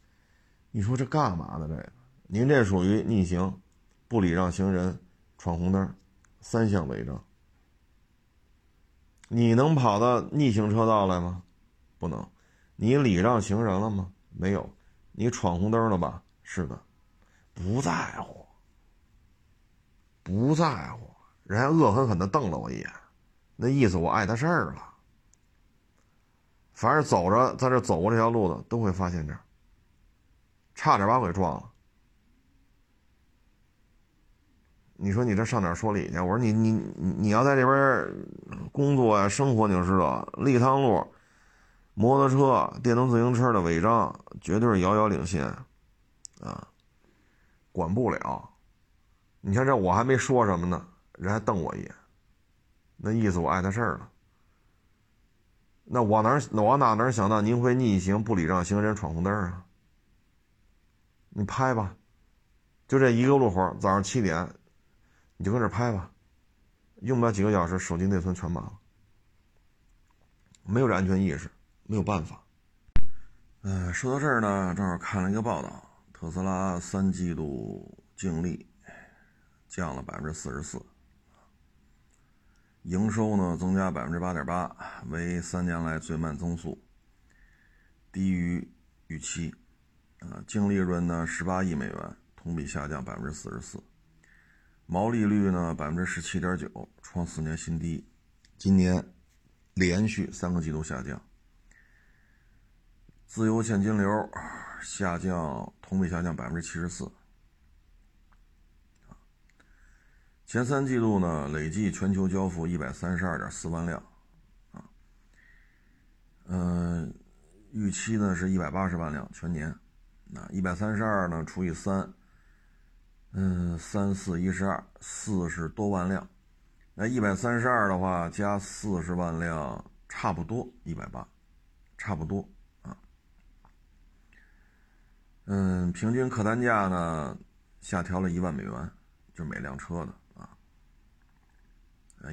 你说这干嘛呢？这个，您这属于逆行、不礼让行人、闯红灯，三项违章。你能跑到逆行车道来吗？不能。你礼让行人了吗？没有。你闯红灯了吧？是的。不在乎，不在乎。人家恶狠狠地瞪了我一眼，那意思我碍他事儿了。凡是走着在这走过这条路的，都会发现这儿，差点把我给撞了。你说你这上哪说理去？我说你你你要在这边工作呀生活，你就知道立汤路摩托车、电动自行车的违章绝对是遥遥领先，啊，管不了。你看这我还没说什么呢，人还瞪我一眼，那意思我碍他事儿了。那我哪我哪能想到您会逆行不礼让行人闯红灯啊？你拍吧，就这一个路口，早上七点。你就搁这拍吧，用不了几个小时，手机内存全满了。没有这安全意识，没有办法。嗯，说到这儿呢，正好看了一个报道，特斯拉三季度净利降了百分之四十四，营收呢增加百分之八点八，为三年来最慢增速，低于预期。啊，净利润呢十八亿美元，同比下降百分之四十四。毛利率呢，百分之十七点九，创四年新低。今年连续三个季度下降。自由现金流下降，同比下降百分之七十四。前三季度呢，累计全球交付一百三十二点四万辆，啊，嗯，预期呢是一百八十万辆全年。那一百三十二呢，除以三。嗯，三四一十二，四十多万辆，那一百三十二的话加四十万辆，差不多一百八，差不多啊。嗯，平均客单价呢下调了一万美元，就每辆车的。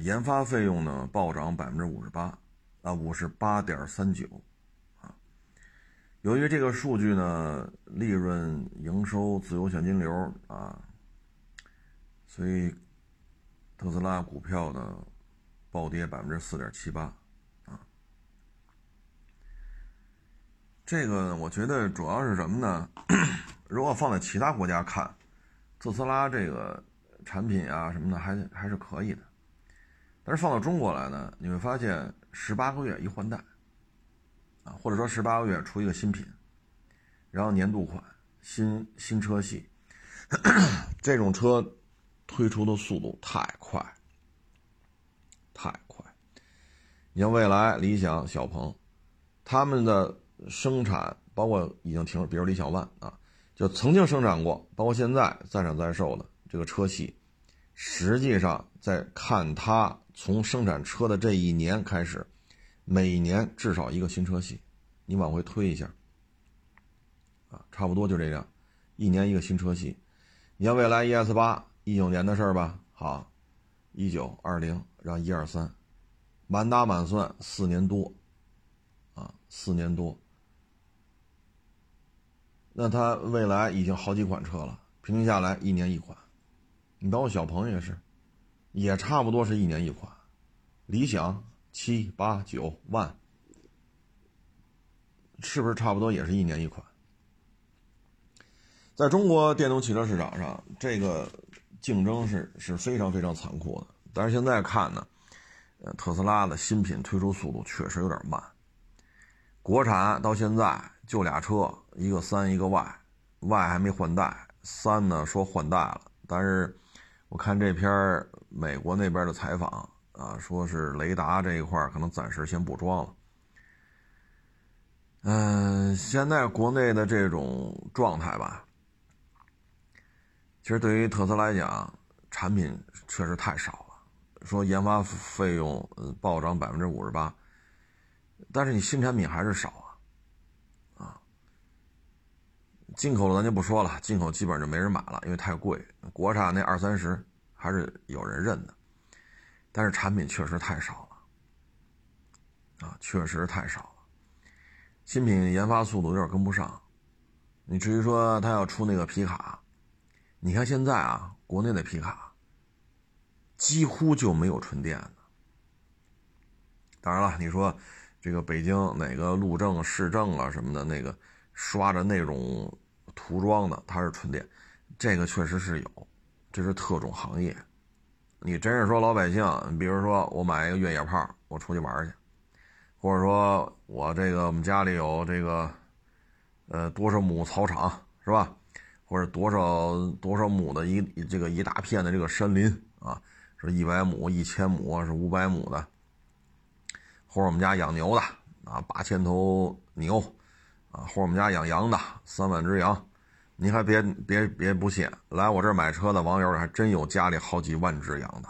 研发费用呢暴涨百分之五十八，啊，五十八点三九，啊。由于这个数据呢，利润、营收、自由现金流啊，所以特斯拉股票呢暴跌百分之四点七八。啊这个我觉得主要是什么呢？如果放在其他国家看，特斯拉这个产品啊什么的还还是可以的，但是放到中国来呢，你会发现十八个月一换代，啊，或者说十八个月出一个新品，然后年度款新新车系，这种车推出的速度太快，太快。你像蔚来、理想、小鹏，他们的。生产包括已经停了，比如理想 ONE 啊，就曾经生产过，包括现在在产在售的这个车系，实际上在看它从生产车的这一年开始，每年至少一个新车系，你往回推一下，啊，差不多就这样，一年一个新车系。你像蔚来 ES 八，一九年的事儿吧，好，一九二零，然后一二三，满打满算四年多，啊，四年多。那它未来已经好几款车了，平均下来一年一款。你包括小鹏也是，也差不多是一年一款。理想七八九万，是不是差不多也是一年一款？在中国电动汽车市场上，这个竞争是是非常非常残酷的。但是现在看呢，特斯拉的新品推出速度确实有点慢。国产到现在就俩车。一个三，一个 Y，Y 还没换代，三呢说换代了，但是我看这篇美国那边的采访啊，说是雷达这一块可能暂时先不装了。嗯，现在国内的这种状态吧，其实对于特斯拉来讲，产品确实太少了，说研发费用暴涨百分之五十八，但是你新产品还是少啊。进口的咱就不说了，进口基本上就没人买了，因为太贵。国产那二三十还是有人认的，但是产品确实太少了，啊，确实太少了。新品研发速度有点跟不上。你至于说他要出那个皮卡，你看现在啊，国内的皮卡几乎就没有纯电的。当然了，你说这个北京哪个路政、市政啊什么的，那个刷着那种。涂装的它是纯电，这个确实是有，这是特种行业。你真是说老百姓，比如说我买一个越野炮，我出去玩去，或者说我这个我们家里有这个，呃多少亩草场是吧？或者多少多少亩的一这个一大片的这个山林啊，是一百亩、一千亩是五百亩的，或者我们家养牛的啊，八千头牛啊，或者我们家养羊的三万只羊。你还别别别不信，来我这儿买车的网友还真有家里好几万只羊的，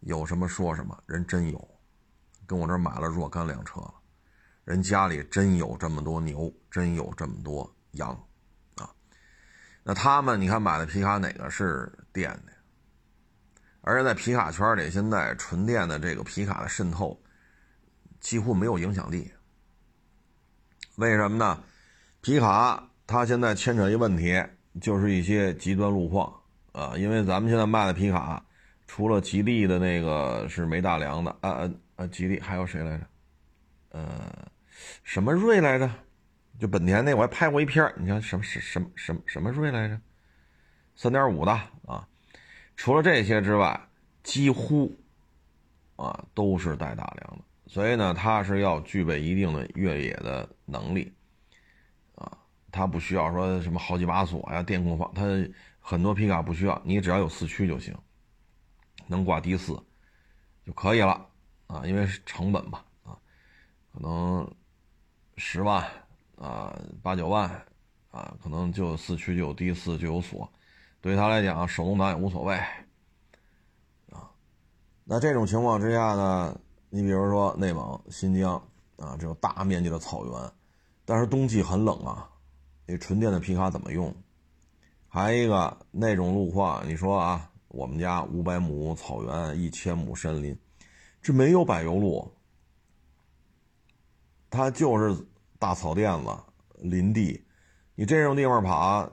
有什么说什么，人真有，跟我这儿买了若干辆车了，人家里真有这么多牛，真有这么多羊，啊，那他们你看买的皮卡哪个是电的？而且在皮卡圈里，现在纯电的这个皮卡的渗透几乎没有影响力，为什么呢？皮卡。它现在牵扯一问题，就是一些极端路况啊，因为咱们现在卖的皮卡，除了吉利的那个是没大梁的啊啊啊，吉利还有谁来着？呃，什么锐来着？就本田那我还拍过一片你看什么什什么什么什么锐来着？三点五的啊，除了这些之外，几乎啊都是带大梁的，所以呢，它是要具备一定的越野的能力。它不需要说什么好几把锁呀、电控方，它很多皮卡不需要，你只要有四驱就行，能挂低四就可以了啊，因为是成本嘛啊，可能十万啊、八九万啊，可能就四驱就有低四就有锁，对他来讲手动挡也无所谓啊。那这种情况之下呢，你比如说内蒙、新疆啊，这种大面积的草原，但是冬季很冷啊，那纯电的皮卡怎么用？还一个那种路况，你说啊，我们家五百亩草原，一千亩森林，这没有柏油路，它就是大草甸子、林地，你这种地方跑，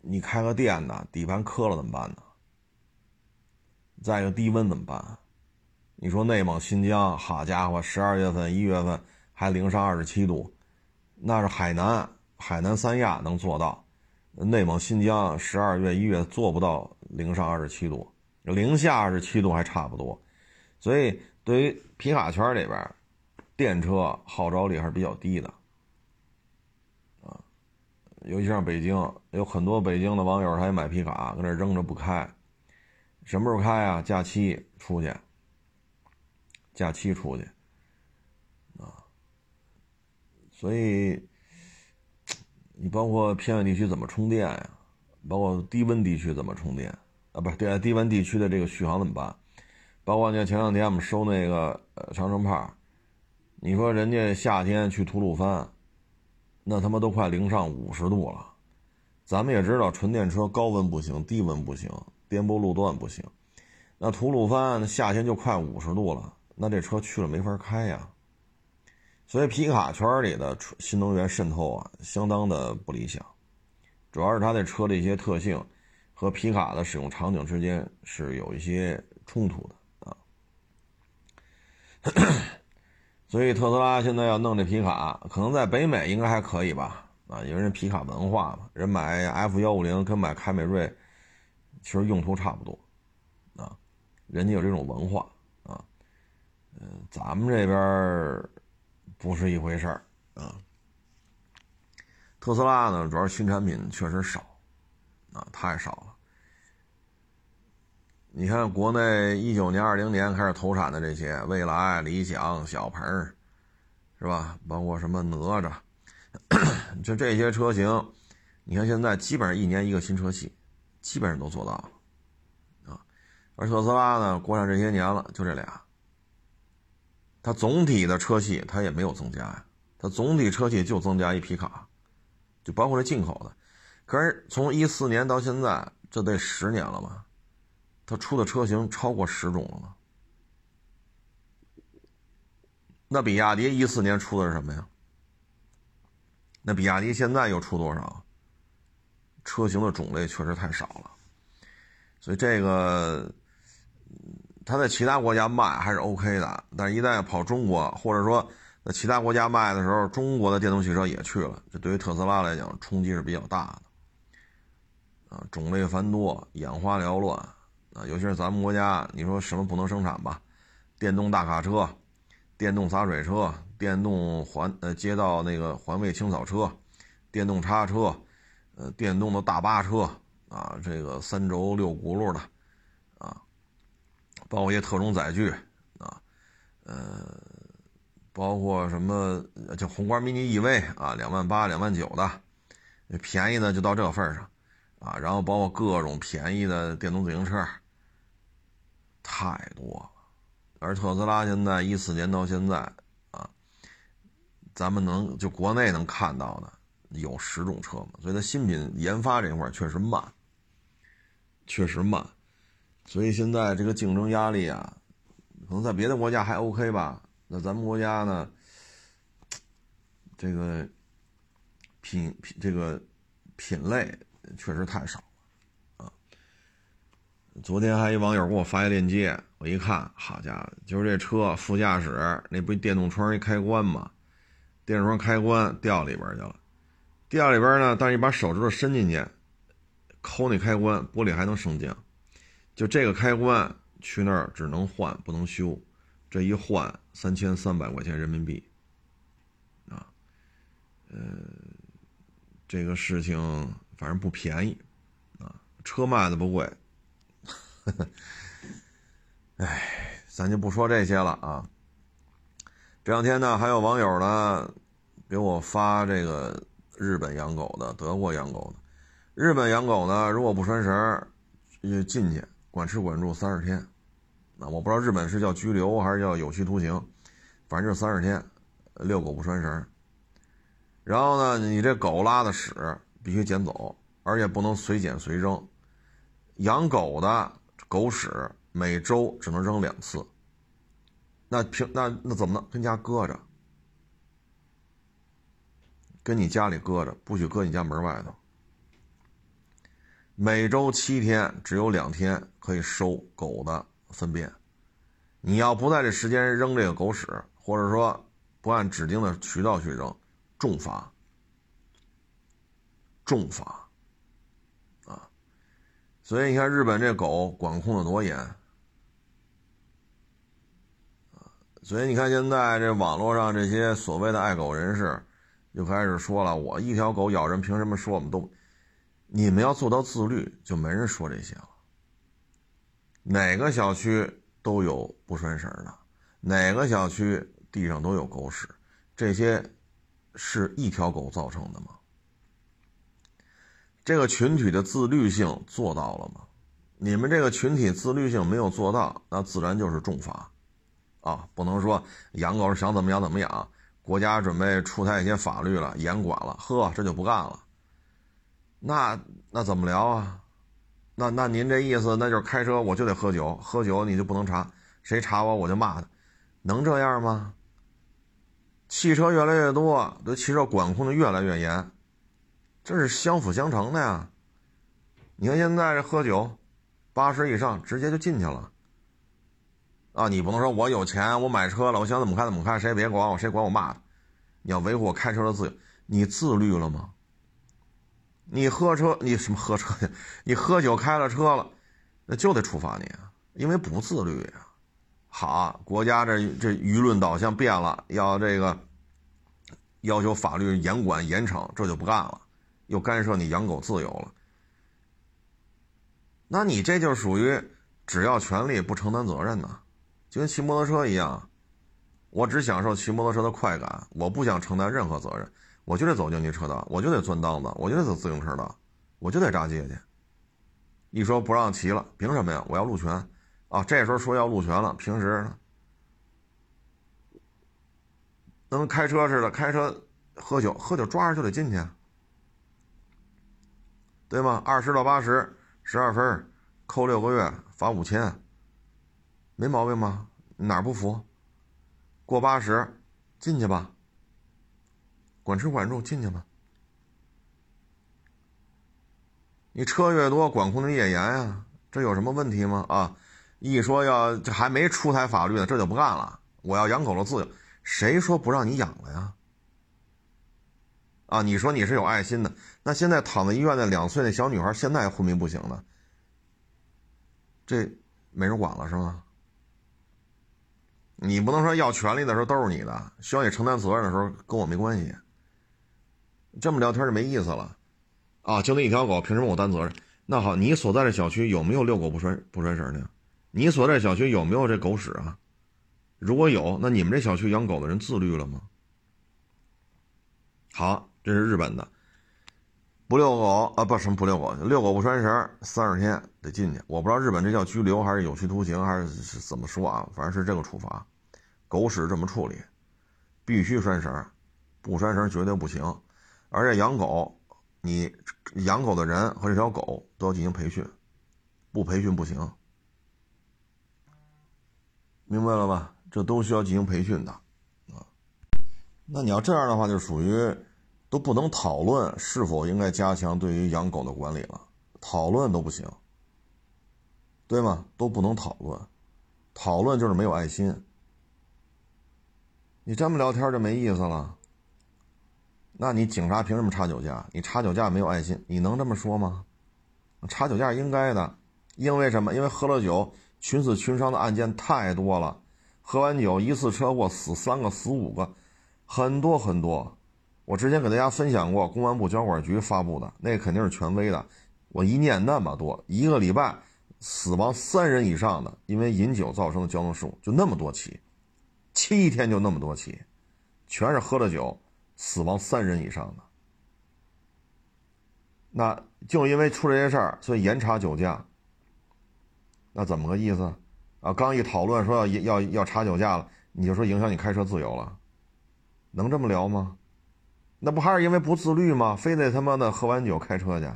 你开个电的，底盘磕了怎么办呢？再一个低温怎么办？你说内蒙、新疆，好家伙，十二月份、一月份还零上二十七度，那是海南、海南三亚能做到，内蒙、新疆十二月、一月做不到零上二十七度，零下二十七度还差不多。所以，对于皮卡圈里边，电车号召力还是比较低的，啊，尤其像北京，有很多北京的网友还买皮卡，搁那扔着不开。什么时候开啊？假期出去，假期出去，啊，所以你包括偏远地区怎么充电呀？包括低温地区怎么充电啊？不是对低温地区的这个续航怎么办？包括你看前两天我们收那个长城炮，你说人家夏天去吐鲁番，那他妈都快零上五十度了，咱们也知道纯电车高温不行，低温不行。颠簸路段不行，那吐鲁番夏天就快五十度了，那这车去了没法开呀。所以皮卡圈里的新能源渗透啊，相当的不理想，主要是它这车的一些特性和皮卡的使用场景之间是有一些冲突的啊。所以特斯拉现在要弄这皮卡，可能在北美应该还可以吧？啊，因为人皮卡文化嘛，人买 F 幺五零跟买凯美瑞。其实用途差不多，啊，人家有这种文化啊，嗯，咱们这边不是一回事儿啊。特斯拉呢，主要新产品确实少，啊，太少了。你看，国内一九年、二零年开始投产的这些，蔚来、理想、小鹏，是吧？包括什么哪吒，就这些车型，你看现在基本上一年一个新车系。基本上都做到了，啊，而特斯拉呢，国产这些年了，就这俩。它总体的车系它也没有增加呀，它总体车系就增加一皮卡，就包括这进口的。可是从一四年到现在，这得十年了吧？它出的车型超过十种了吗？那比亚迪一四年出的是什么呀？那比亚迪现在又出多少？车型的种类确实太少了，所以这个，它在其他国家卖还是 OK 的，但是一旦跑中国，或者说在其他国家卖的时候，中国的电动汽车也去了，这对于特斯拉来讲冲击是比较大的，啊，种类繁多，眼花缭乱，啊，尤其是咱们国家，你说什么不能生产吧？电动大卡车、电动洒水车、电动环呃街道那个环卫清扫车、电动叉车。呃，电动的大巴车啊，这个三轴六轱辘的，包括一些特种载具啊，呃，包括什么就宏光 mini EV 啊，两万八、两万九的，便宜的就到这份上，啊，然后包括各种便宜的电动自行车，太多了。而特斯拉现在一四年到现在啊，咱们能就国内能看到的。有十种车嘛，所以它新品研发这块确实慢，确实慢，所以现在这个竞争压力啊，可能在别的国家还 OK 吧，那咱们国家呢，这个品品这个品类确实太少了啊。昨天还一网友给我发一链接，我一看，好家伙，就是这车副驾驶那不电动窗一开关吗？电动窗开关掉里边去了。掉里边呢，但是你把手指头伸进去，抠那开关，玻璃还能升降。就这个开关去那儿只能换不能修，这一换三千三百块钱人民币，啊，呃，这个事情反正不便宜，啊，车卖的不贵，哎，咱就不说这些了啊。这两天呢，还有网友呢给我发这个。日本养狗的，德国养狗的，日本养狗呢，如果不拴绳，就进去管吃管住三十天。那我不知道日本是叫拘留还是叫有期徒刑，反正就是三十天。遛狗不拴绳。然后呢，你这狗拉的屎必须捡走，而且不能随捡随扔。养狗的狗屎每周只能扔两次。那平那那怎么呢跟家搁着？跟你家里搁着，不许搁你家门外头。每周七天，只有两天可以收狗的粪便。你要不在这时间扔这个狗屎，或者说不按指定的渠道去扔，重罚。重罚。啊，所以你看日本这狗管控的多严。所以你看现在这网络上这些所谓的爱狗人士。就开始说了，我一条狗咬人，凭什么说我们都？你们要做到自律，就没人说这些了。哪个小区都有不拴绳的，哪个小区地上都有狗屎，这些是一条狗造成的吗？这个群体的自律性做到了吗？你们这个群体自律性没有做到，那自然就是重罚，啊，不能说养狗想怎么养怎么养。国家准备出台一些法律了，严管了，呵，这就不干了。那那怎么聊啊？那那您这意思，那就是开车我就得喝酒，喝酒你就不能查，谁查我我就骂他，能这样吗？汽车越来越多，对汽车管控的越来越严，这是相辅相成的呀。你看现在这喝酒，八十以上直接就进去了。啊，你不能说我有钱，我买车了，我想怎么开怎么开，谁也别管我，谁管我骂他。你要维护我开车的自由，你自律了吗？你喝车，你什么喝车去？你喝酒开了车了，那就得处罚你啊，因为不自律呀。好，国家这这舆论导向变了，要这个要求法律严管严惩，这就不干了，又干涉你养狗自由了。那你这就属于只要权利不承担责任呢？就跟骑摩托车一样，我只享受骑摩托车的快感，我不想承担任何责任，我就得走应急车道，我就得钻档子，我就得走自行车道，我就得扎街去。一说不让骑了，凭什么呀？我要路权啊！这时候说要路权了，平时呢，跟开车似的，开车喝酒，喝酒抓着就得进去，对吗？二十到八十，十二分，扣六个月，罚五千。没毛病吗？哪不服？过八十，进去吧。管吃管住，进去吧。你车越多，管控的越严呀，这有什么问题吗？啊，一说要这还没出台法律呢，这就不干了。我要养狗的自由，谁说不让你养了呀？啊，你说你是有爱心的，那现在躺在医院的两岁的小女孩，现在昏迷不醒呢，这没人管了是吗？你不能说要权利的时候都是你的，需要你承担责任的时候跟我没关系。这么聊天就没意思了，啊，就那一条狗，凭什么我担责任？那好，你所在的小区有没有遛狗不拴不拴绳的？你所在小区有没有这狗屎啊？如果有，那你们这小区养狗的人自律了吗？好，这是日本的，不遛狗啊，不什么不遛狗，遛狗不拴绳，三十天得进去。我不知道日本这叫拘留还是有期徒刑还是怎么说啊？反正是这个处罚。狗屎这么处理，必须拴绳，不拴绳绝对不行。而且养狗，你养狗的人和这条狗都要进行培训，不培训不行。明白了吧？这都需要进行培训的啊。那你要这样的话，就属于都不能讨论是否应该加强对于养狗的管理了，讨论都不行，对吗？都不能讨论，讨论就是没有爱心。你这么聊天就没意思了。那你警察凭什么查酒驾？你查酒驾没有爱心？你能这么说吗？查酒驾应该的，因为什么？因为喝了酒群死群伤的案件太多了，喝完酒一次车祸死三个死五个，很多很多。我之前给大家分享过公安部交管局发布的，那肯定是权威的。我一念那么多，一个礼拜死亡三人以上的，因为饮酒造成的交通事故就那么多起。七天就那么多起，全是喝了酒死亡三人以上的。那就因为出这些事儿，所以严查酒驾。那怎么个意思？啊，刚一讨论说要要要查酒驾了，你就说影响你开车自由了？能这么聊吗？那不还是因为不自律吗？非得他妈的喝完酒开车去？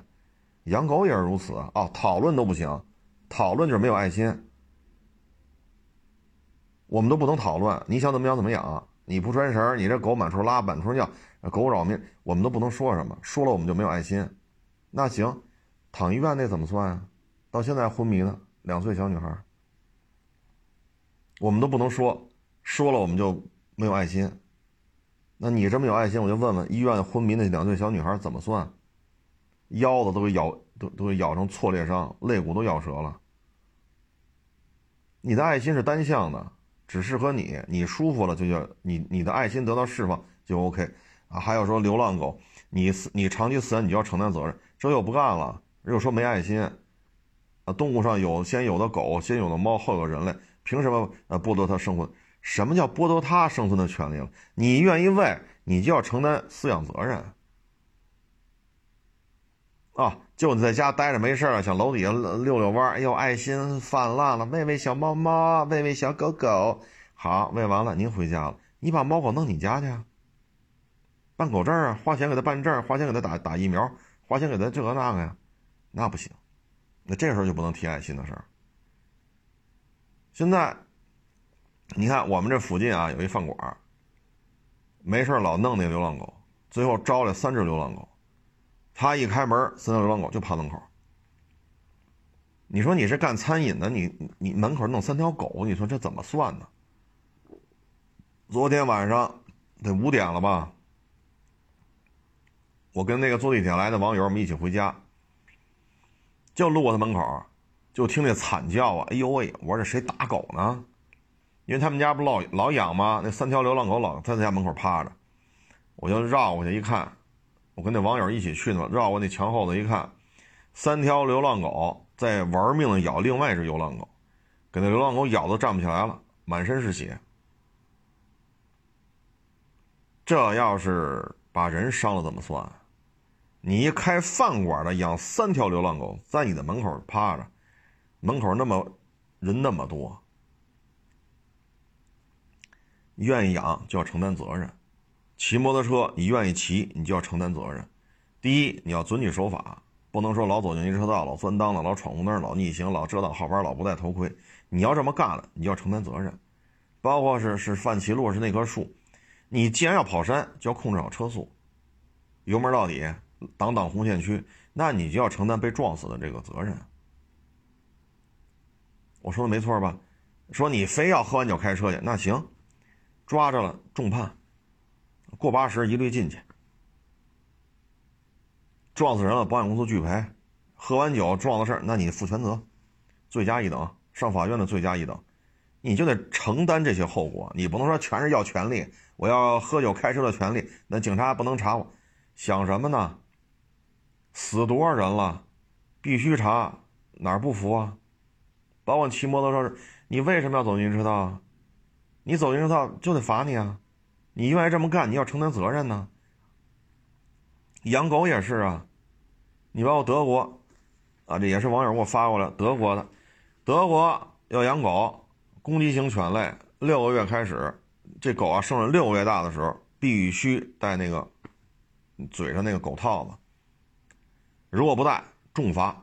养狗也是如此啊！讨论都不行，讨论就是没有爱心。我们都不能讨论，你想怎么养怎么养，你不拴绳，你这狗满处拉，满处尿，狗扰民，我们都不能说什么，说了我们就没有爱心。那行，躺医院那怎么算啊？到现在昏迷呢，两岁小女孩，我们都不能说，说了我们就没有爱心。那你这么有爱心，我就问问医院昏迷那两岁小女孩怎么算？腰子都给咬，都都给咬成挫裂伤，肋骨都咬折了。你的爱心是单向的，只适合你，你舒服了就叫你你的爱心得到释放就 OK 啊。还有说流浪狗，你你长期死，你就要承担责任，这又不干了，又说没爱心啊。动物上有先有的狗，先有的猫，后有人类，凭什么呃剥夺它生存？什么叫剥夺它生存的权利了？你愿意喂，你就要承担饲养责任。啊，就你在家待着没事儿，想楼底下遛遛弯儿，哎呦，爱心泛滥了，喂喂小猫猫，喂喂小狗狗，好，喂完了您回家了，你把猫狗弄你家去啊，办狗证啊，花钱给他办证，花钱给他打打疫苗，花钱给他这个那个呀，那不行，那这时候就不能提爱心的事儿。现在，你看我们这附近啊，有一饭馆，没事老弄那流浪狗，最后招来三只流浪狗。他一开门，三条流浪狗就趴门口。你说你是干餐饮的，你你门口弄三条狗，你说这怎么算呢？昨天晚上得五点了吧？我跟那个坐地铁来的网友，我们一起回家，就路过他门口，就听那惨叫啊！哎呦喂！我说这谁打狗呢？因为他们家不老老养吗？那三条流浪狗老在他家门口趴着，我就绕过去一看。我跟那网友一起去的嘛，绕过那墙后头一看，三条流浪狗在玩命的咬另外一只流浪狗，给那流浪狗咬的站不起来了，满身是血。这要是把人伤了怎么算？你一开饭馆的养三条流浪狗在你的门口趴着，门口那么人那么多，愿意养就要承担责任。骑摩托车，你愿意骑，你就要承担责任。第一，你要遵纪守法，不能说老走应急车道、老钻裆的、老闯红灯、老逆行、老遮挡号牌、老不戴头盔。你要这么干了，你就要承担责任。包括是是范齐路是那棵树，你既然要跑山，就要控制好车速，油门到底，挡挡红线区，那你就要承担被撞死的这个责任。我说的没错吧？说你非要喝完酒开车去，那行，抓着了重判。过八十一律进去，撞死人了，保险公司拒赔。喝完酒撞的事儿，那你负全责，罪加一等，上法院的罪加一等，你就得承担这些后果。你不能说全是要权利，我要喝酒开车的权利，那警察不能查我，想什么呢？死多少人了，必须查，哪儿不服啊？包括骑摩托车，你为什么要走进车道？你走进车道就得罚你啊！你愿意这么干，你要承担责任呢。养狗也是啊，你包括德国，啊，这也是网友给我发过来，德国的，德国要养狗，攻击型犬类，六个月开始，这狗啊生了六个月大的时候，必须戴那个嘴上那个狗套子，如果不戴，重罚。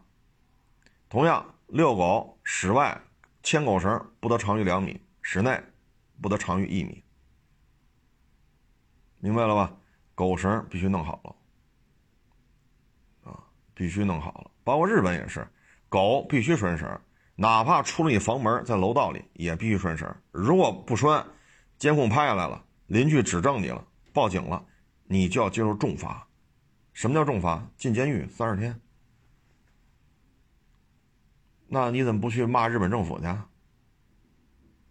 同样，遛狗室外牵狗绳不得长于两米，室内不得长于一米。明白了吧？狗绳必须弄好了，啊，必须弄好了。包括日本也是，狗必须拴绳，哪怕出了你房门，在楼道里也必须拴绳。如果不拴，监控拍下来了，邻居指证你了，报警了，你就要接受重罚。什么叫重罚？进监狱三十天。那你怎么不去骂日本政府去？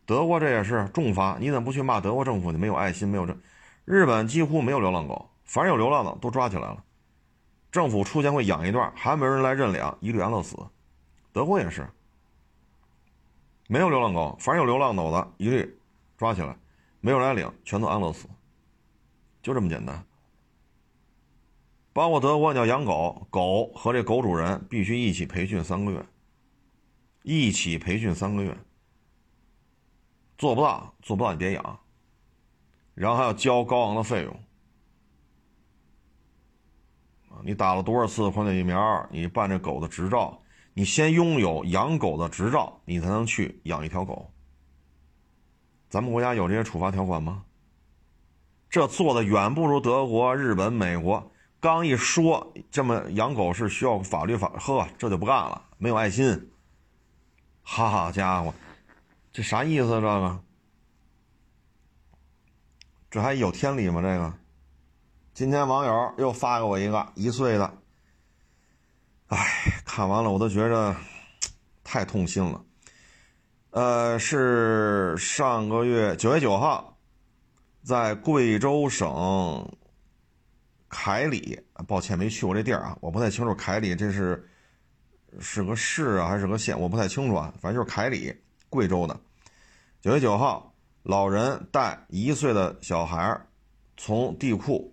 德国这也是重罚，你怎么不去骂德国政府？你没有爱心，没有这。日本几乎没有流浪狗，凡是有流浪的都抓起来了，政府出钱会养一段，还没有人来认领，一律安乐死。德国也是，没有流浪狗，凡是有流浪狗的，一律抓起来，没有人来领，全都安乐死，就这么简单。包括德国，你要养狗狗和这狗主人必须一起培训三个月，一起培训三个月，做不到，做不到你别养。然后还要交高昂的费用。你打了多少次狂犬疫苗？你办这狗的执照，你先拥有养狗的执照，你才能去养一条狗。咱们国家有这些处罚条款吗？这做的远不如德国、日本、美国。刚一说这么养狗是需要法律法，呵，这就不干了，没有爱心。好家伙，这啥意思？这个，这还有天理吗？这个，今天网友又发给我一个一岁的，哎，看完了我都觉着太痛心了。呃，是上个月九月九号，在贵州省。凯里，抱歉没去过这地儿啊，我不太清楚凯里这是是个市啊还是个县，我不太清楚啊，反正就是凯里，贵州的。九月九号，老人带一岁的小孩从地库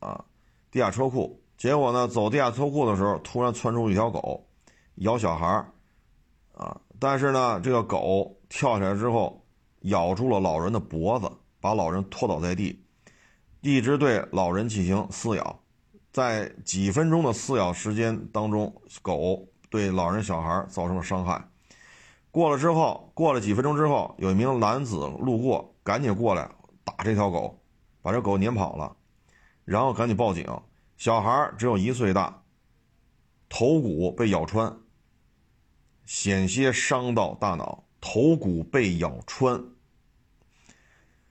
啊地下车库，结果呢走地下车库的时候，突然窜出一条狗咬小孩啊，但是呢这个狗跳起来之后咬住了老人的脖子，把老人拖倒在地。一直对老人进行撕咬，在几分钟的撕咬时间当中，狗对老人、小孩造成了伤害。过了之后，过了几分钟之后，有一名男子路过，赶紧过来打这条狗，把这狗撵跑了，然后赶紧报警。小孩只有一岁大，头骨被咬穿，险些伤到大脑，头骨被咬穿。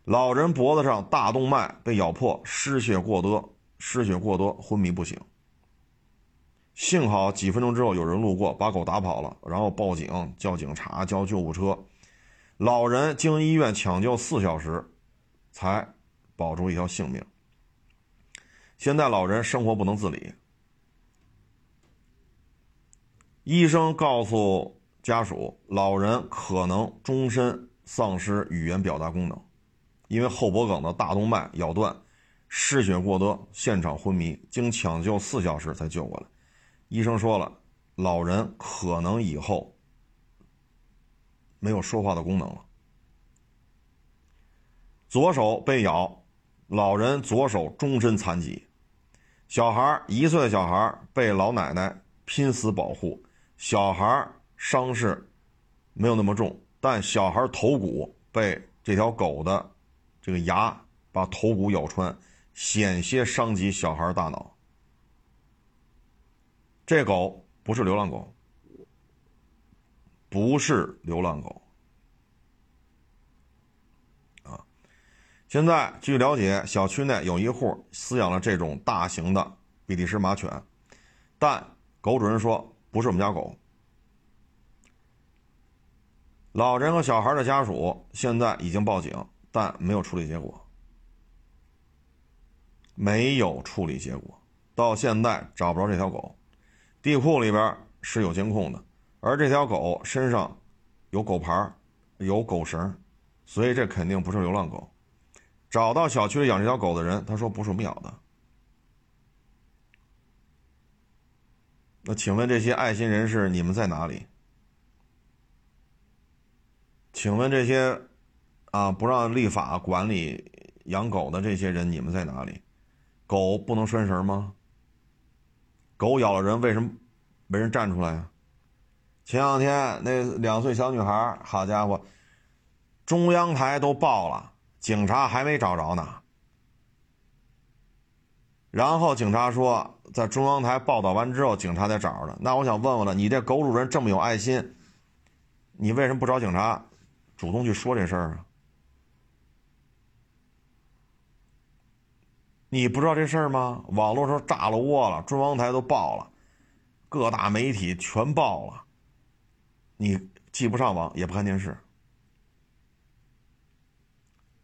老人脖子上大动脉被咬破，失血过多，失血过多，昏迷不醒。幸好几分钟之后有人路过，把狗打跑了，然后报警叫警察叫救护车。老人经医院抢救四小时，才保住一条性命。现在老人生活不能自理，医生告诉家属，老人可能终身丧失语言表达功能。因为后脖梗的大动脉咬断，失血过多，现场昏迷，经抢救四小时才救过来。医生说了，老人可能以后没有说话的功能了。左手被咬，老人左手终身残疾。小孩一岁的小孩被老奶奶拼死保护，小孩伤势没有那么重，但小孩头骨被这条狗的。这个牙把头骨咬穿，险些伤及小孩大脑。这狗不是流浪狗，不是流浪狗。啊，现在据了解，小区内有一户饲养了这种大型的比利时马犬，但狗主人说不是我们家狗。老人和小孩的家属现在已经报警。但没有处理结果，没有处理结果，到现在找不着这条狗。地库里边是有监控的，而这条狗身上有狗牌，有狗绳，所以这肯定不是流浪狗。找到小区里养这条狗的人，他说不是我们养的。那请问这些爱心人士，你们在哪里？请问这些？啊！不让立法管理养狗的这些人，你们在哪里？狗不能拴绳吗？狗咬了人，为什么没人站出来呀？前两天那两岁小女孩，好家伙，中央台都报了，警察还没找着呢。然后警察说，在中央台报道完之后，警察才找着的。那我想问问了，你这狗主人这么有爱心，你为什么不找警察主动去说这事儿啊？你不知道这事儿吗？网络上炸了窝了，中央台都报了，各大媒体全报了。你既不上网也不看电视，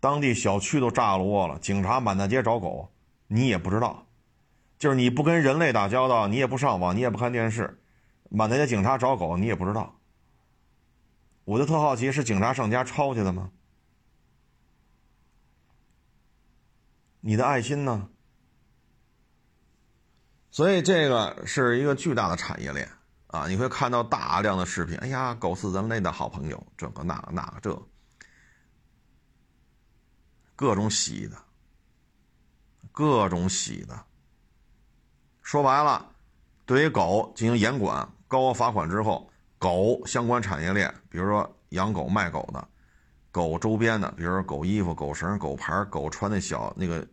当地小区都炸了窝了，警察满大街找狗，你也不知道。就是你不跟人类打交道，你也不上网，你也不看电视，满大街警察找狗，你也不知道。我就特好奇，是警察上家抄去的吗？你的爱心呢？所以这个是一个巨大的产业链啊！你会看到大量的视频。哎呀，狗是人类的好朋友，这个那个那个这。各种洗的，各种洗的。说白了，对于狗进行严管、高额罚款之后，狗相关产业链，比如说养狗、卖狗的，狗周边的，比如说狗衣服、狗绳、狗牌、狗穿那小那个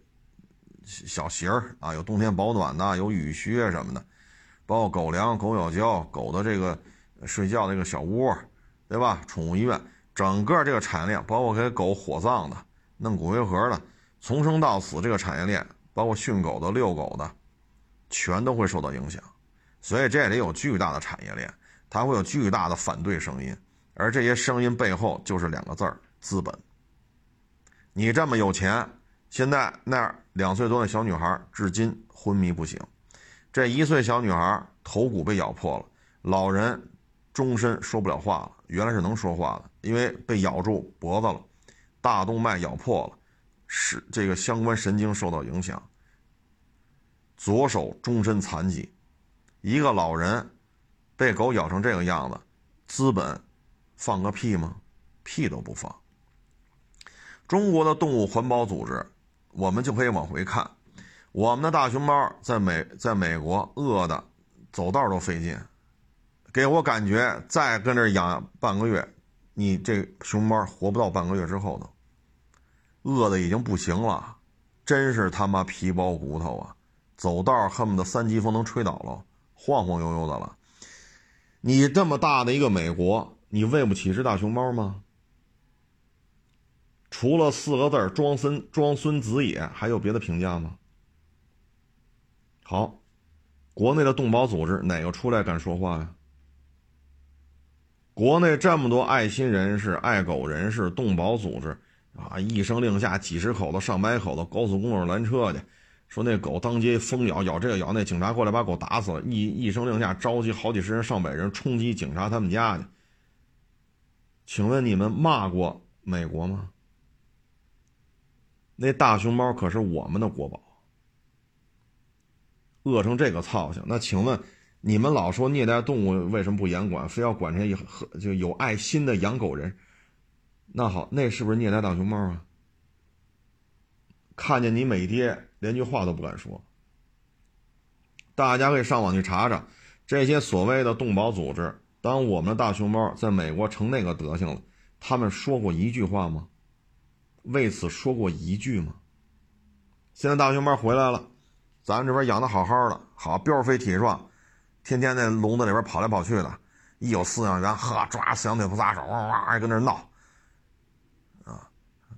小鞋儿啊，有冬天保暖的，有雨靴什么的，包括狗粮、狗咬胶、狗的这个睡觉那个小窝，对吧？宠物医院，整个这个产业链，包括给狗火葬的、弄骨灰盒的，从生到死这个产业链，包括训狗的、遛狗的。全都会受到影响，所以这里有巨大的产业链，它会有巨大的反对声音，而这些声音背后就是两个字儿：资本。你这么有钱，现在那两岁多的小女孩至今昏迷不醒，这一岁小女孩头骨被咬破了，老人终身说不了话了，原来是能说话的，因为被咬住脖子了，大动脉咬破了，是这个相关神经受到影响。左手终身残疾，一个老人被狗咬成这个样子，资本放个屁吗？屁都不放。中国的动物环保组织，我们就可以往回看，我们的大熊猫在美在美国饿的走道都费劲，给我感觉再跟这养半个月，你这熊猫活不到半个月之后呢，饿的已经不行了，真是他妈皮包骨头啊！走道恨不得三级风能吹倒了，晃晃悠悠的了。你这么大的一个美国，你喂不起只大熊猫吗？除了四个字装孙装孙子野”，还有别的评价吗？好，国内的动保组织哪个出来敢说话呀？国内这么多爱心人士、爱狗人士、动保组织啊，一声令下，几十口子、上百口子高速公路拦车去。说那狗当街疯咬，咬这个咬那，警察过来把狗打死了。一一声令下，召集好几十人、上百人冲击警察他们家去。请问你们骂过美国吗？那大熊猫可是我们的国宝，饿成这个操性。那请问你们老说虐待动物为什么不严管，非要管这些就有爱心的养狗人？那好，那是不是虐待大熊猫啊？看见你美爹。连句话都不敢说。大家可以上网去查查，这些所谓的动保组织，当我们的大熊猫在美国成那个德行了，他们说过一句话吗？为此说过一句吗？现在大熊猫回来了，咱这边养的好好的，好膘肥体壮，天天在笼子里边跑来跑去的，一有饲养员，呵，抓饲养腿不撒手，哇哇跟那闹，啊，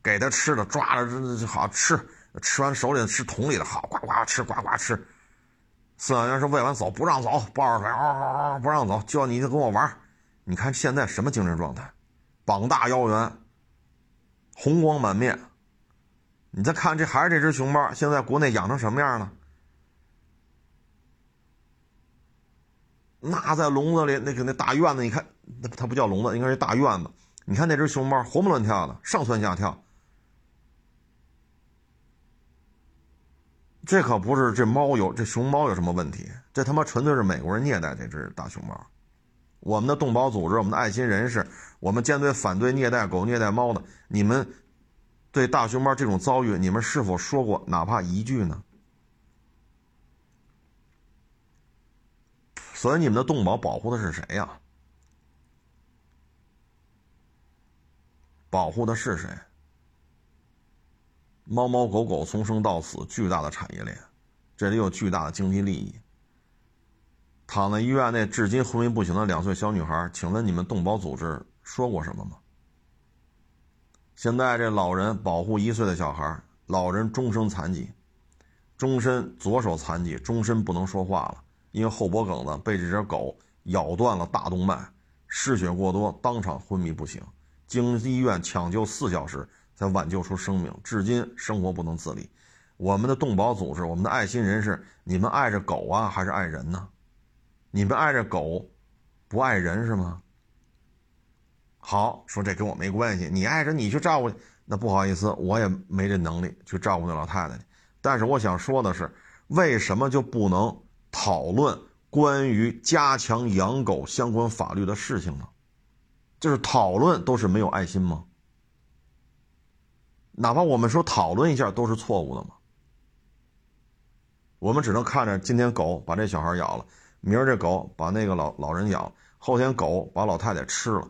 给他吃的抓着这这好吃。吃完手里的吃桶里的好，呱呱吃，呱呱吃。饲养员说喂完走不让走，抱着腿嗷不让走，就要你跟我玩。你看现在什么精神状态？膀大腰圆，红光满面。你再看这还是这只熊猫，现在国内养成什么样了？那在笼子里，那个那大院子，你看，那它不叫笼子，应该是大院子。你看那只熊猫活蹦乱跳的，上蹿下跳。这可不是这猫有这熊猫有什么问题？这他妈纯粹是美国人虐待这只大熊猫。我们的动保组织，我们的爱心人士，我们坚决反对虐待狗、虐待猫的。你们对大熊猫这种遭遇，你们是否说过哪怕一句呢？所以你们的动保保护的是谁呀？保护的是谁？猫猫狗狗从生到死，巨大的产业链，这里有巨大的经济利益。躺在医院内至今昏迷不醒的两岁小女孩，请问你们动保组织说过什么吗？现在这老人保护一岁的小孩，老人终身残疾，终身左手残疾，终身不能说话了，因为后脖梗子被这只狗咬断了大动脉，失血过多，当场昏迷不醒，经医院抢救四小时。才挽救出生命，至今生活不能自理。我们的动保组织，我们的爱心人士，你们爱着狗啊，还是爱人呢？你们爱着狗，不爱人是吗？好，说这跟我没关系，你爱着你去照顾，那不好意思，我也没这能力去照顾那老太太。但是我想说的是，为什么就不能讨论关于加强养狗相关法律的事情呢？就是讨论都是没有爱心吗？哪怕我们说讨论一下，都是错误的嘛。我们只能看着今天狗把这小孩咬了，明儿这狗把那个老老人咬，后天狗把老太太吃了。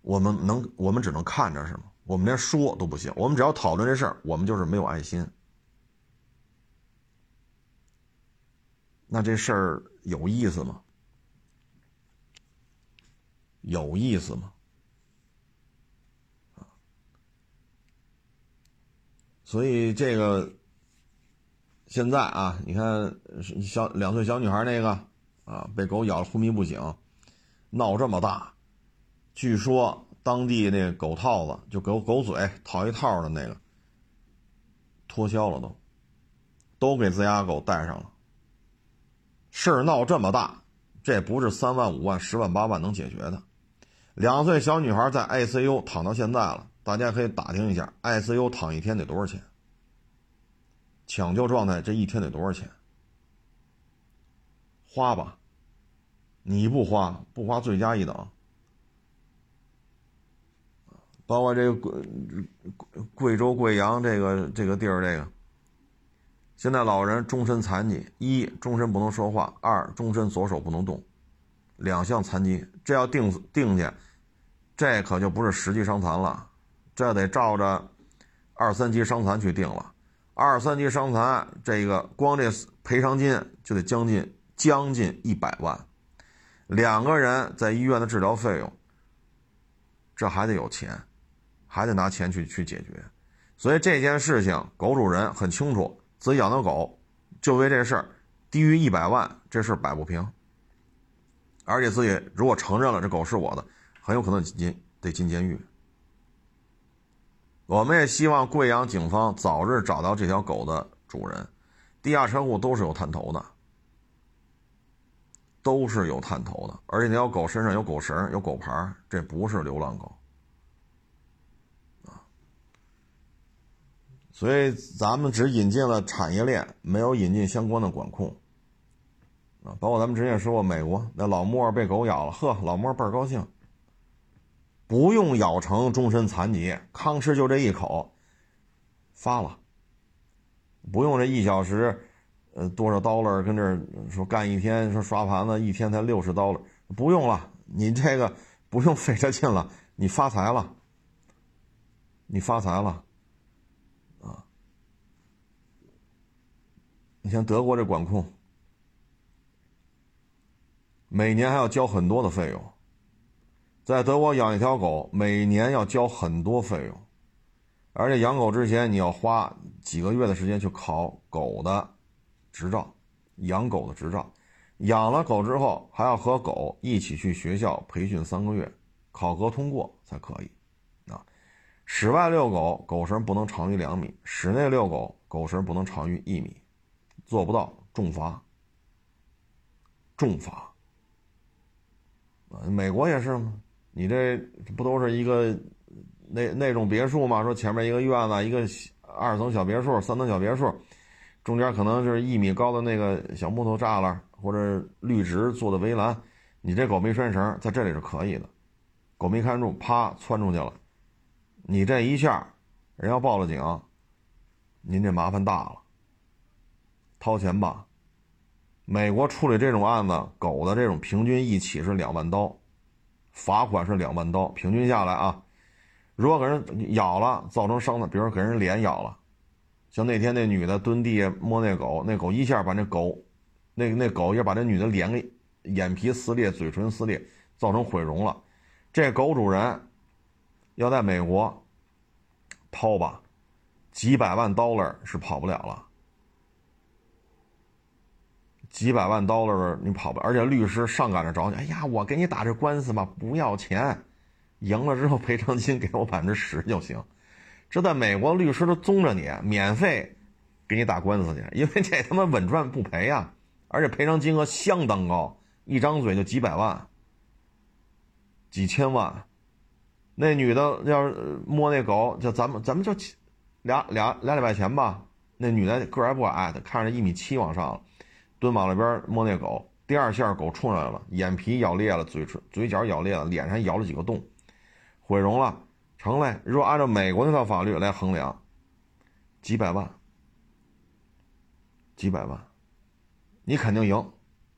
我们能，我们只能看着是吗？我们连说都不行。我们只要讨论这事儿，我们就是没有爱心。那这事儿有意思吗？有意思吗？所以这个现在啊，你看小两岁小女孩那个啊，被狗咬了昏迷不醒，闹这么大，据说当地那狗套子就狗狗嘴套一套的那个脱销了都，都给自家狗戴上了。事儿闹这么大，这不是三万五万十万八万能解决的。两岁小女孩在 ICU 躺到现在了。大家可以打听一下，ICU 躺一天得多少钱？抢救状态这一天得多少钱？花吧，你不花不花罪加一等。包括这个贵贵州贵阳这个这个地儿，这个现在老人终身残疾，一终身不能说话，二终身左手不能动，两项残疾，这要定定下，这可就不是实际伤残了。这得照着二三级伤残去定了，二三级伤残这个光这赔偿金就得将近将近一百万，两个人在医院的治疗费用，这还得有钱，还得拿钱去去解决，所以这件事情狗主人很清楚，自己养的狗就为这事儿低于一百万，这事摆不平，而且自己如果承认了这狗是我的，很有可能进得进监狱。我们也希望贵阳警方早日找到这条狗的主人。地下车库都是有探头的，都是有探头的，而且那条狗身上有狗绳、有狗牌，这不是流浪狗啊。所以咱们只引进了产业链，没有引进相关的管控啊。包括咱们之前说过，美国那老莫被狗咬了，呵，老莫倍儿高兴。不用咬成终身残疾，吭吃就这一口，发了。不用这一小时，呃，多少刀了？跟这说干一天，说刷盘子一天才六十刀了，不用了。你这个不用费这劲了，你发财了，你发财了，啊！你像德国这管控，每年还要交很多的费用。在德国养一条狗，每年要交很多费用，而且养狗之前你要花几个月的时间去考狗的执照，养狗的执照。养了狗之后，还要和狗一起去学校培训三个月，考核通过才可以。啊，室外遛狗，狗绳不能长于两米；室内遛狗，狗绳不能长于一米。做不到，重罚。重罚。美国也是吗？你这不都是一个那那种别墅吗？说前面一个院子，一个二层小别墅、三层小别墅，中间可能就是一米高的那个小木头栅栏或者绿植做的围栏。你这狗没拴绳，在这里是可以的。狗没看住，啪窜出去了。你这一下，人要报了警，您这麻烦大了。掏钱吧。美国处理这种案子，狗的这种平均一起是两万刀。罚款是两万刀，平均下来啊，如果给人咬了，造成伤的，比如说给人脸咬了，像那天那女的蹲地下摸那狗，那狗一下把那狗，那那狗也把那女的脸给眼皮撕裂，嘴唇撕裂，造成毁容了。这狗主人要在美国掏吧，几百万 dollar 是跑不了了。几百万 dollar，你跑不，而且律师上赶着找你。哎呀，我给你打这官司吧，不要钱，赢了之后赔偿金给我百分之十就行。这在美国律师都宗着你，免费给你打官司去，因为这他妈稳赚不赔啊，而且赔偿金额相当高，一张嘴就几百万、几千万。那女的要是摸那狗，就咱们咱们就俩俩俩礼拜前吧，那女的个儿还不矮的，看着一米七往上了。蹲马路边摸那狗，第二下狗冲上来了，眼皮咬裂了，嘴唇、嘴角咬裂了，脸上咬了几个洞，毁容了。成嘞。如果按照美国那套法律来衡量，几百万，几百万，你肯定赢，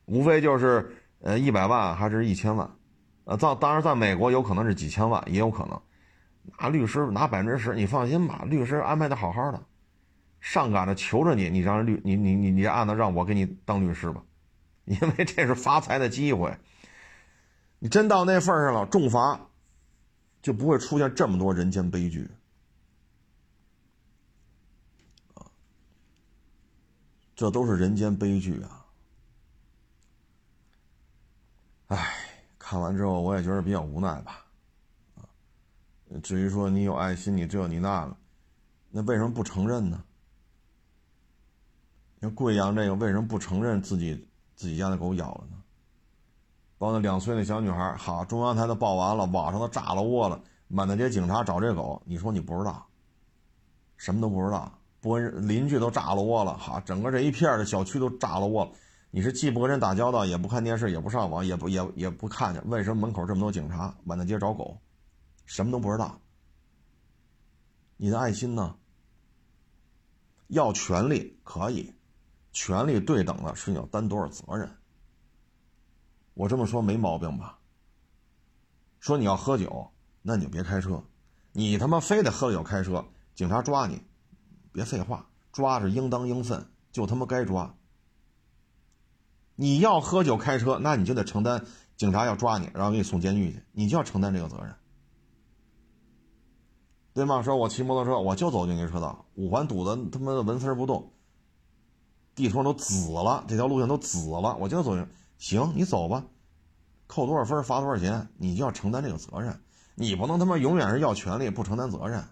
无非就是呃一百万还是一千万，呃，在当然在美国有可能是几千万，也有可能。拿律师拿百分之十，你放心吧，律师安排的好好的，上赶着求着你，你让律你你你你这案子让我给你当律师吧，因为这是发财的机会。你真到那份上了，重罚，就不会出现这么多人间悲剧！这都是人间悲剧啊！哎，看完之后我也觉得比较无奈吧。至于说你有爱心，你这你那个，那为什么不承认呢？贵阳这个，为什么不承认自己自己家的狗咬了呢？包括那两岁的小女孩，好，中央台都报完了，网上都炸了窝了，满大街警察找这狗，你说你不知道？什么都不知道，不跟邻居都炸了窝了，好，整个这一片的小区都炸了窝了，你是既不跟人打交道，也不看电视，也不上网，也不也也不看见，为什么门口这么多警察满大街找狗？什么都不知道，你的爱心呢？要权利可以，权利对等的是你要担多少责任。我这么说没毛病吧？说你要喝酒，那你就别开车。你他妈非得喝酒开车，警察抓你，别废话，抓是应当应分，就他妈该抓。你要喝酒开车，那你就得承担警察要抓你，然后给你送监狱去，你就要承担这个责任。对吗？说我骑摩托车，我就走进去车道，五环堵的他妈的纹丝不动，地图上都紫了，这条路线都紫了，我就走。行，你走吧，扣多少分，罚多少钱，你就要承担这个责任。你不能他妈永远是要权利不承担责任，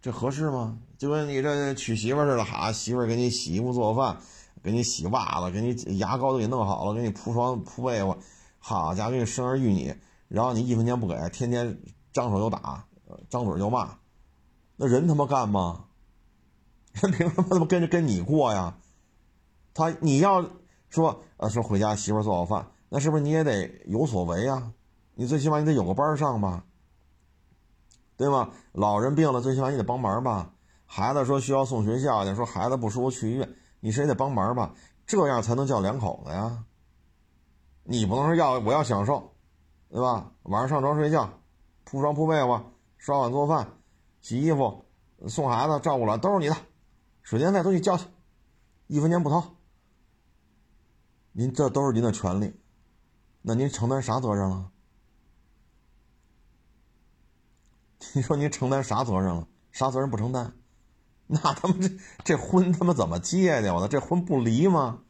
这合适吗？就跟你这娶媳妇似的，哈，媳妇给你洗衣服做饭，给你洗袜子，给你牙膏都给弄好了，给你铺床铺被窝，好家伙，给你生儿育女，然后你一分钱不给，天天。张手就打，张嘴就骂，那人他妈干吗？人凭什么他妈跟着跟你过呀？他你要说呃说回家媳妇做好饭，那是不是你也得有所为啊？你最起码你得有个班上吧，对吗？老人病了，最起码你得帮忙吧。孩子说需要送学校去，说孩子不舒服去医院，你谁得帮忙吧？这样才能叫两口子呀。你不能说要我要享受，对吧？晚上上床睡觉。铺床铺被窝，刷碗做饭，洗衣服，送孩子，照顾了，都是你的，水电费都你交去，一分钱不掏。您这都是您的权利，那您承担啥责任了？你说您承担啥责任了？啥责任不承担？那他妈这这婚他妈怎么结的？我操这婚不离吗？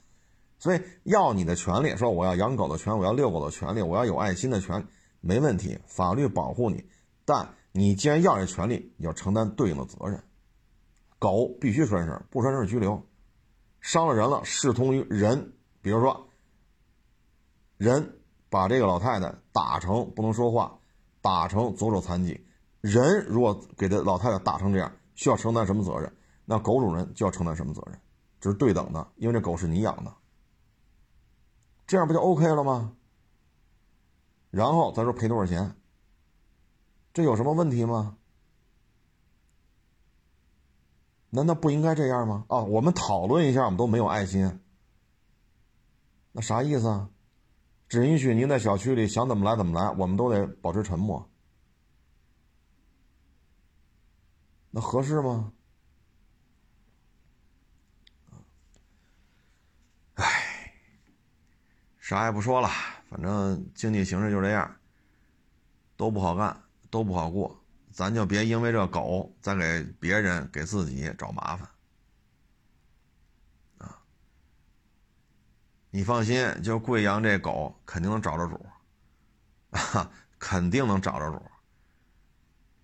所以要你的权利，说我要养狗的权，我要遛狗的权利，我要有爱心的权利。没问题，法律保护你，但你既然要这权利，你要承担对应的责任。狗必须拴绳，不拴绳拘留。伤了人了，视同于人。比如说，人把这个老太太打成不能说话，打成左手残疾，人如果给这老太太打成这样，需要承担什么责任？那狗主人就要承担什么责任？这是对等的，因为这狗是你养的，这样不就 OK 了吗？然后再说赔多少钱，这有什么问题吗？难道不应该这样吗？啊，我们讨论一下，我们都没有爱心，那啥意思啊？只允许您在小区里想怎么来怎么来，我们都得保持沉默，那合适吗？唉，啥也不说了。反正经济形势就这样，都不好干，都不好过，咱就别因为这狗再给别人给自己找麻烦啊！你放心，就贵阳这狗肯定能找着主，啊，肯定能找着主。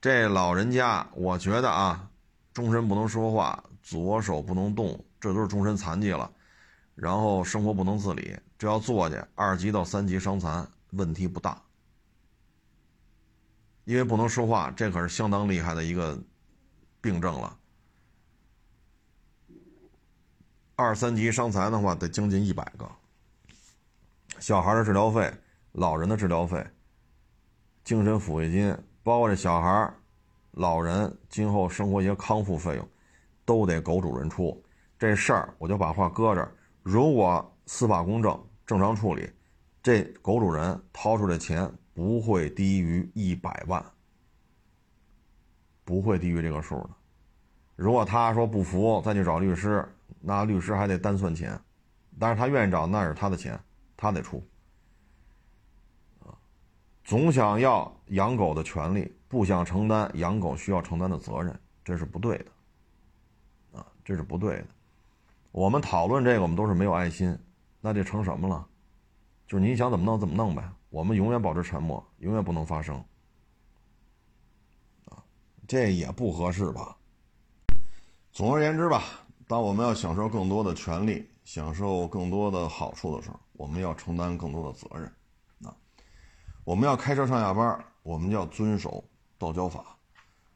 这老人家，我觉得啊，终身不能说话，左手不能动，这都是终身残疾了，然后生活不能自理。这要坐下，二级到三级伤残问题不大，因为不能说话，这可是相当厉害的一个病症了。二三级伤残的话，得将近一百个。小孩的治疗费、老人的治疗费、精神抚慰金，包括这小孩老人今后生活一些康复费用，都得狗主人出。这事儿我就把话搁这儿。如果司法公正、正常处理，这狗主人掏出的钱不会低于一百万，不会低于这个数的。如果他说不服，再去找律师，那律师还得单算钱。但是他愿意找，那是他的钱，他得出。总想要养狗的权利，不想承担养狗需要承担的责任，这是不对的。啊，这是不对的。我们讨论这个，我们都是没有爱心，那这成什么了？就是你想怎么弄怎么弄呗。我们永远保持沉默，永远不能发声。啊，这也不合适吧？总而言之吧，当我们要享受更多的权利、享受更多的好处的时候，我们要承担更多的责任。啊，我们要开车上下班，我们要遵守道交法，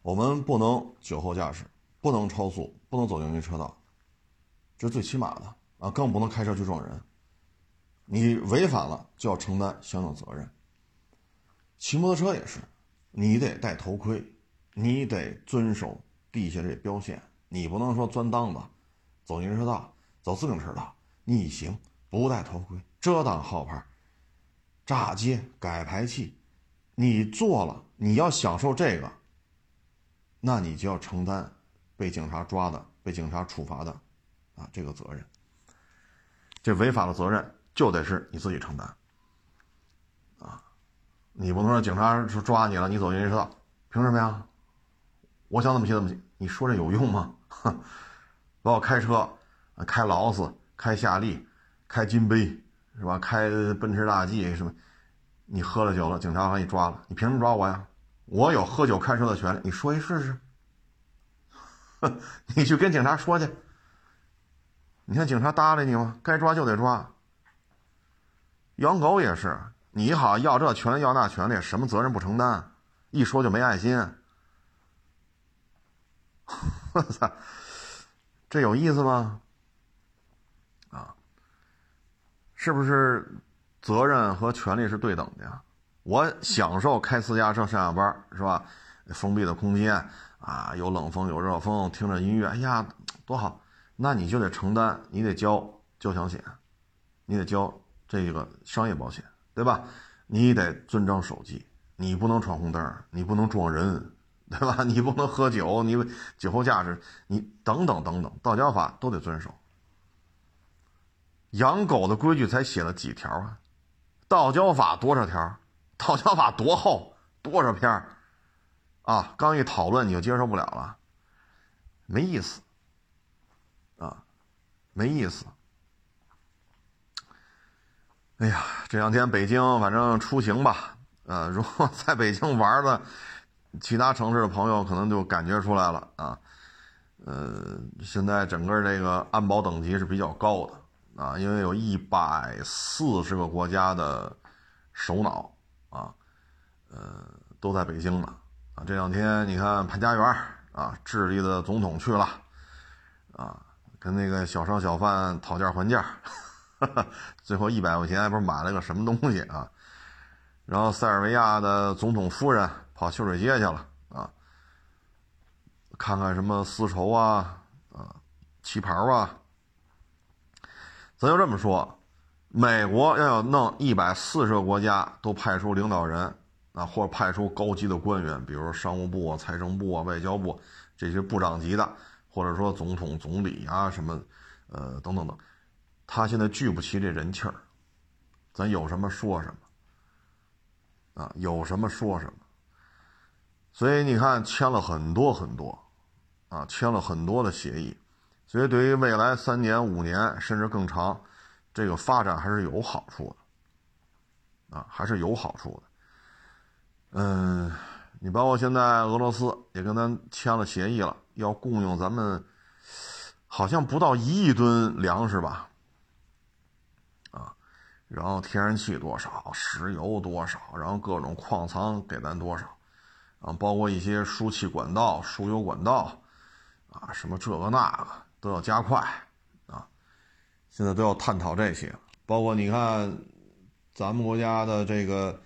我们不能酒后驾驶，不能超速，不能走应急车道，这是最起码的啊！更不能开车去撞人。你违反了就要承担相应责任。骑摩托车也是，你得戴头盔，你得遵守地下这标线。你不能说钻档子，走行车道，走自行车道，逆行不戴头盔，遮挡号牌，炸街改排气，你做了，你要享受这个，那你就要承担被警察抓的、被警察处罚的啊这个责任。这违法的责任就得是你自己承担啊，你不能说警察说抓你了，你走行车道，凭什么呀？我想怎么骑怎么骑，你说这有用吗？哼，把我开车，开劳斯、开夏利、开金杯，是吧？开奔驰大 G 什么？你喝了酒了，警察把你抓了，你凭什么抓我呀？我有喝酒开车的权利，你说一试试。你去跟警察说去。你看警察搭理你吗？该抓就得抓。养狗也是，你好要这权利要那权利，什么责任不承担？一说就没爱心。我操，这有意思吗？啊，是不是责任和权利是对等的呀？我享受开私家车上下班，是吧？封闭的空间啊，有冷风有热风，听着音乐，哎呀，多好！那你就得承担，你得交交强险，你得交这个商业保险，对吧？你得遵章守纪，你不能闯红灯，你不能撞人。对吧？你不能喝酒，你酒后驾驶，你等等等等，道交法都得遵守。养狗的规矩才写了几条啊？道交法多少条？道交法多厚？多少篇？啊，刚一讨论你就接受不了了，没意思啊，没意思。哎呀，这两天北京反正出行吧，呃，如果在北京玩的。其他城市的朋友可能就感觉出来了啊，呃，现在整个这个安保等级是比较高的啊，因为有一百四十个国家的首脑啊，呃，都在北京呢啊。这两天你看潘家园啊，智利的总统去了啊，跟那个小商小贩讨价还价，最后一百块钱还不是买了个什么东西啊？然后塞尔维亚的总统夫人。跑秀水街去了啊，看看什么丝绸啊啊，旗袍啊。咱就这么说，美国要要弄一百四十个国家都派出领导人啊，或派出高级的官员，比如商务部啊、财政部啊、外交部这些部长级的，或者说总统、总理啊什么，呃等等等，他现在聚不齐这人气儿，咱有什么说什么。啊，有什么说什么。所以你看，签了很多很多，啊，签了很多的协议，所以对于未来三年、五年甚至更长，这个发展还是有好处的，啊，还是有好处的。嗯，你包括现在俄罗斯也跟咱签了协议了，要供应咱们好像不到一亿吨粮食吧，然后天然气多少，石油多少，然后各种矿藏给咱多少。啊，包括一些输气管道、输油管道，啊，什么这个那个都要加快，啊，现在都要探讨这些。包括你看，咱们国家的这个，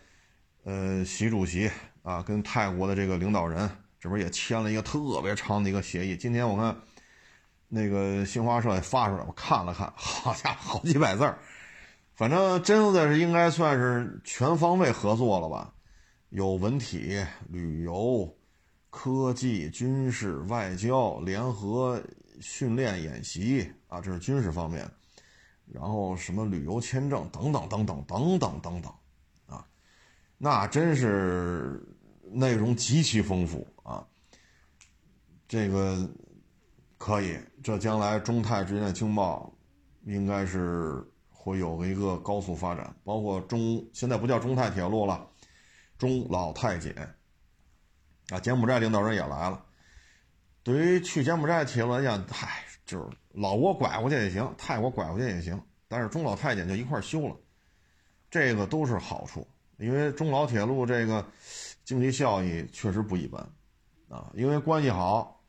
呃，习主席啊，跟泰国的这个领导人，这不是也签了一个特别长的一个协议？今天我看那个新华社也发出来，我看了看，好家伙，好几百字儿，反正真的是应该算是全方位合作了吧？有文体、旅游、科技、军事、外交、联合训练演习啊，这是军事方面。然后什么旅游签证等等等等等等等等，啊，那真是内容极其丰富啊。这个可以，这将来中泰之间的经贸应该是会有一个高速发展，包括中现在不叫中泰铁路了，中老泰检啊，柬埔寨领导人也来了。对于去柬埔寨铁路来讲，嗨。就是老挝拐过去也行，泰国拐过去也行，但是中老泰检就一块修了，这个都是好处。因为中老铁路这个经济效益确实不一般啊，因为关系好，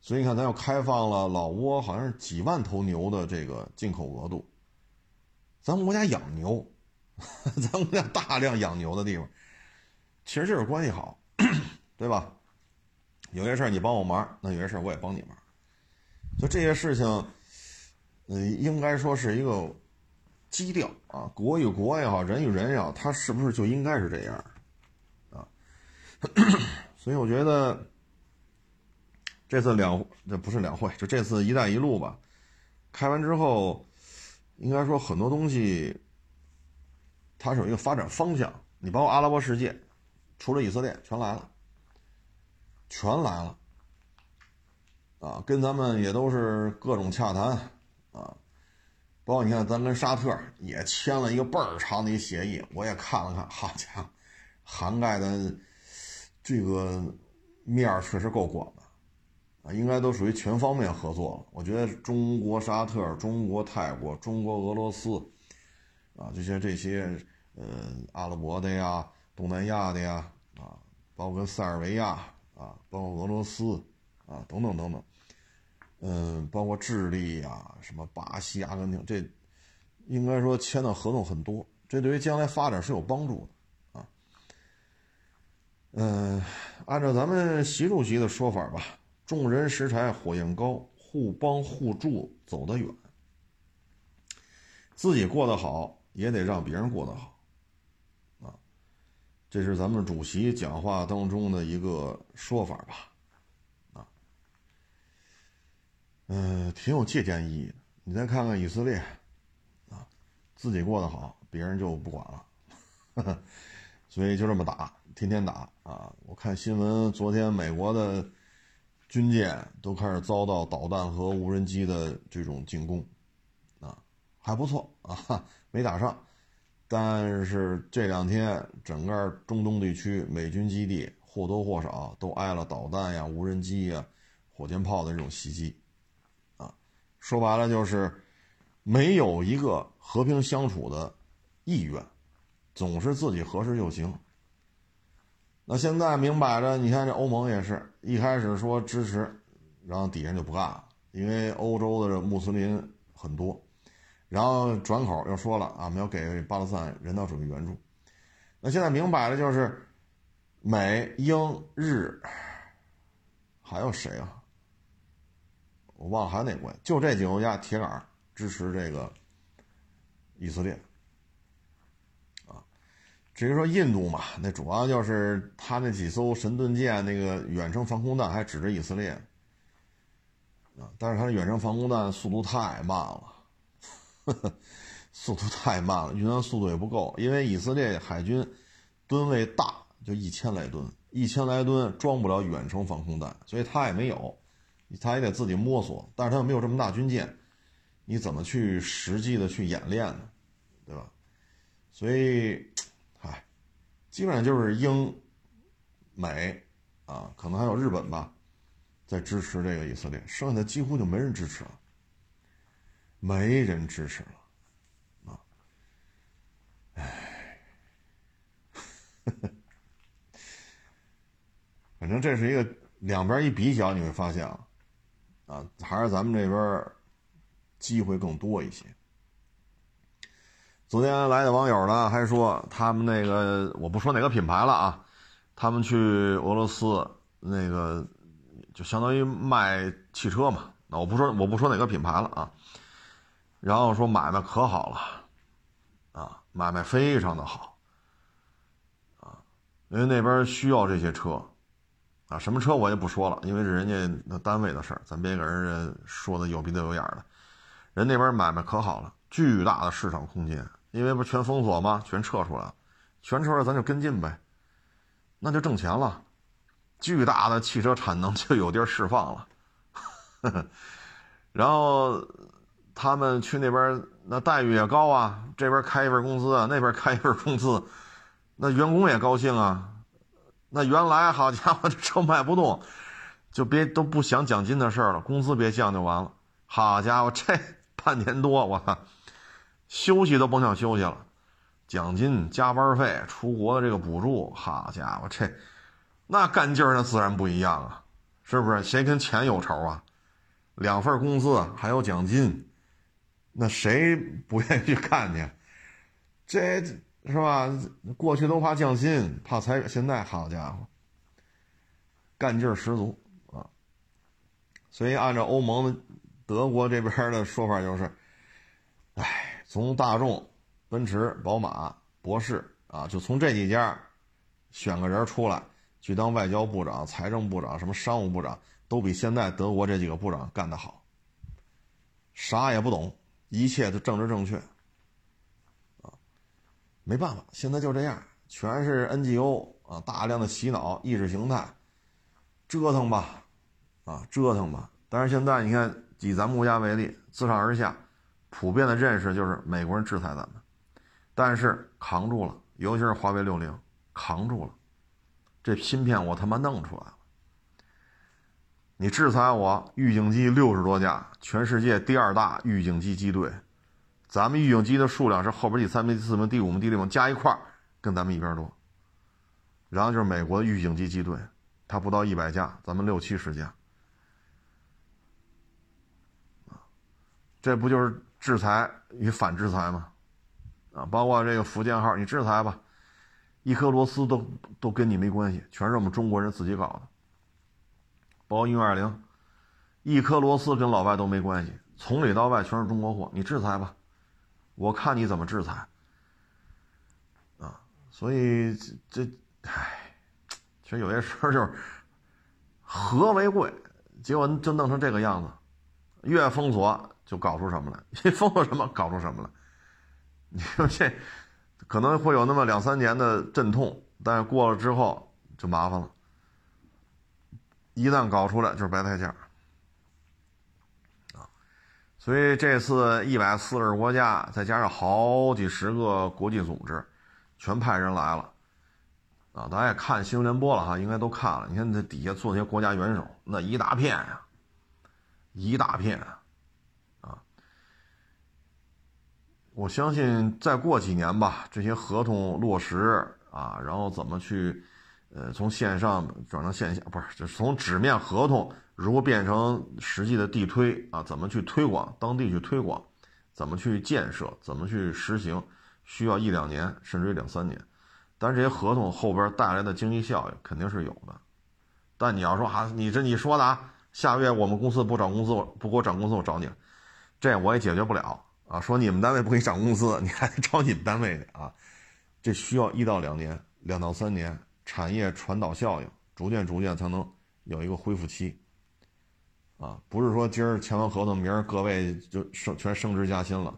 所以你看咱又开放了老挝，好像是几万头牛的这个进口额度。咱们国家养牛，咱们国家大量养牛的地方，其实就是关系好，对吧？有些事儿你帮我忙，那有些事儿我也帮你忙。就这些事情，嗯，应该说是一个基调啊，国与国也好，人与人也好，它是不是就应该是这样啊？所以我觉得这次两这不是两会，就这次“一带一路”吧，开完之后，应该说很多东西它是有一个发展方向。你包括阿拉伯世界，除了以色列，全来了，全来了。啊，跟咱们也都是各种洽谈，啊，包括你看，咱跟沙特也签了一个倍儿长的一协议，我也看了看，好家伙，涵盖的这个面儿确实够广，啊，应该都属于全方面合作了。我觉得中国沙特、中国泰国、中国俄罗斯，啊，这些这些，呃，阿拉伯的呀，东南亚的呀，啊，包括塞尔维亚，啊，包括俄罗斯，啊，等等等等。嗯，包括智利呀，什么巴西、阿根廷，这应该说签的合同很多，这对于将来发展是有帮助的啊。嗯，按照咱们习主席的说法吧，众人拾柴火焰高，互帮互助走得远。自己过得好，也得让别人过得好啊。这是咱们主席讲话当中的一个说法吧。啊嗯，挺有借鉴意义的。你再看看以色列，啊，自己过得好，别人就不管了，所以就这么打，天天打啊！我看新闻，昨天美国的军舰都开始遭到导弹和无人机的这种进攻，啊，还不错啊，没打上，但是这两天整个中东地区美军基地或多或少都挨了导弹呀、无人机呀、火箭炮的这种袭击。啊说白了就是，没有一个和平相处的意愿，总是自己合适就行。那现在明摆着，你看这欧盟也是一开始说支持，然后底下就不干了，因为欧洲的这穆斯林很多，然后转口又说了啊，我们要给巴勒斯坦人道主义援助。那现在明摆着就是，美英日，还有谁啊？我忘了还有哪国，就这几个国家铁杆支持这个以色列。至于说印度嘛，那主要就是他那几艘神盾舰那个远程防空弹还指着以色列啊，但是他的远程防空弹速度太慢了，呵 呵速度太慢了，运算速度也不够，因为以色列海军吨位大，就一千来吨，一千来吨装不了远程防空弹，所以他也没有。他也得自己摸索，但是他又没有这么大军舰，你怎么去实际的去演练呢？对吧？所以，基本上就是英、美啊，可能还有日本吧，在支持这个以色列，剩下的几乎就没人支持了，没人支持了，啊，唉，反正这是一个两边一比较，你会发现啊。啊，还是咱们这边机会更多一些。昨天来的网友呢，还说他们那个我不说哪个品牌了啊，他们去俄罗斯那个就相当于卖汽车嘛，那我不说我不说哪个品牌了啊，然后说买卖可好了，啊，买卖非常的好，啊，因为那边需要这些车，啊，什么车我也不说了，因为是人家那单位的事儿，咱别给人家说的有鼻子有眼的，人那边买卖可好了，巨大的市场空间。因为不全封锁吗？全撤出来了，全撤出来咱就跟进呗，那就挣钱了，巨大的汽车产能就有地儿释放了。然后他们去那边，那待遇也高啊，这边开一份工资啊，那边开一份工资，那员工也高兴啊。那原来好家伙，这车卖不动，就别都不想奖金的事儿了，工资别降就完了。好家伙，这半年多，我操！休息都甭想休息了，奖金、加班费、出国的这个补助，好家伙，这那干劲儿那自然不一样啊，是不是？谁跟钱有仇啊？两份工资还有奖金，那谁不愿意去干去？这是吧？过去都怕降薪、怕裁员，现在好家伙，干劲儿十足啊！所以按照欧盟德国这边的说法就是，哎。从大众、奔驰、宝马、博世啊，就从这几家选个人出来去当外交部长、财政部长、什么商务部长，都比现在德国这几个部长干得好。啥也不懂，一切都政治正确啊，没办法，现在就这样，全是 NGO 啊，大量的洗脑、意识形态，折腾吧，啊，折腾吧。但是现在你看，以咱们国家为例，自上而下。普遍的认识就是美国人制裁咱们，但是扛住了，尤其是华为六零扛住了，这芯片我他妈弄出来了。你制裁我，预警机六十多架，全世界第二大预警机机队，咱们预警机的数量是后边第三名、第四名、第五名、第六名加一块跟咱们一边多。然后就是美国的预警机机队，它不到一百架，咱们六七十架，这不就是？制裁与反制裁嘛，啊，包括这个福建号，你制裁吧，一颗螺丝都都跟你没关系，全是我们中国人自己搞的。包括运二零，一颗螺丝跟老外都没关系，从里到外全是中国货，你制裁吧，我看你怎么制裁。啊，所以这，唉，其实有些事儿就是和为贵，结果就弄成这个样子，越封锁。就搞出什么来？你封了什么？搞出什么来？你说这可能会有那么两三年的阵痛，但是过了之后就麻烦了。一旦搞出来就是白菜价啊！所以这次一百四十国家，再加上好几十个国际组织，全派人来了啊！大家也看新闻联播了哈，应该都看了。你看这底下坐那些国家元首，那一大片呀，一大片啊。我相信再过几年吧，这些合同落实啊，然后怎么去，呃，从线上转成线下，不是，就是从纸面合同如何变成实际的地推啊，怎么去推广当地去推广，怎么去建设，怎么去实行，需要一两年甚至于两三年，但是这些合同后边带来的经济效益肯定是有的。但你要说啊，你这你说的啊，下个月我们公司不涨工资，不给我涨工资，我找你，这我也解决不了。啊，说你们单位不给你涨工资，你还得找你们单位去啊？这需要一到两年，两到三年，产业传导效应，逐渐逐渐才能有一个恢复期。啊，不是说今儿签完合同，明儿各位就升全升职加薪了，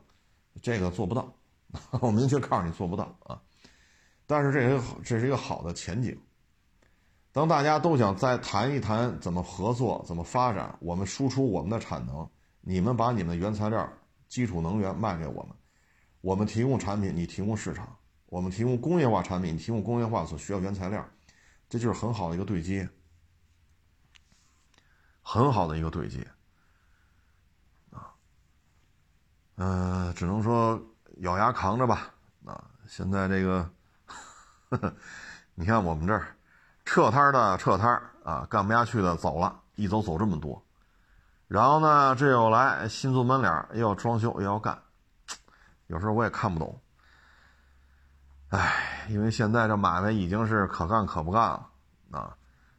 这个做不到，我明确告诉你做不到啊。但是这个这是一个好的前景。当大家都想再谈一谈怎么合作、怎么发展，我们输出我们的产能，你们把你们的原材料。基础能源卖给我们，我们提供产品，你提供市场；我们提供工业化产品，你提供工业化所需要原材料，这就是很好的一个对接，很好的一个对接。啊，嗯，只能说咬牙扛着吧。啊，现在这个，呵呵你看我们这儿撤摊的撤摊啊，干不下去的走了，一走走这么多。然后呢，这又来新租门脸，又要装修，又要干，有时候我也看不懂。唉，因为现在这买卖已经是可干可不干了啊，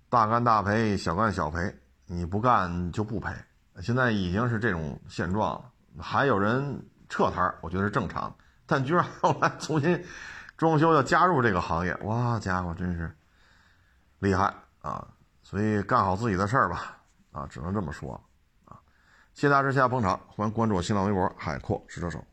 大干大赔，小干小赔，你不干就不赔。现在已经是这种现状了，还有人撤摊我觉得是正常。但居然后来重新装修要加入这个行业，哇家伙，真是厉害啊！所以干好自己的事儿吧，啊，只能这么说谢。谢大之下捧场，欢迎关注我新浪微博“海阔试车手”。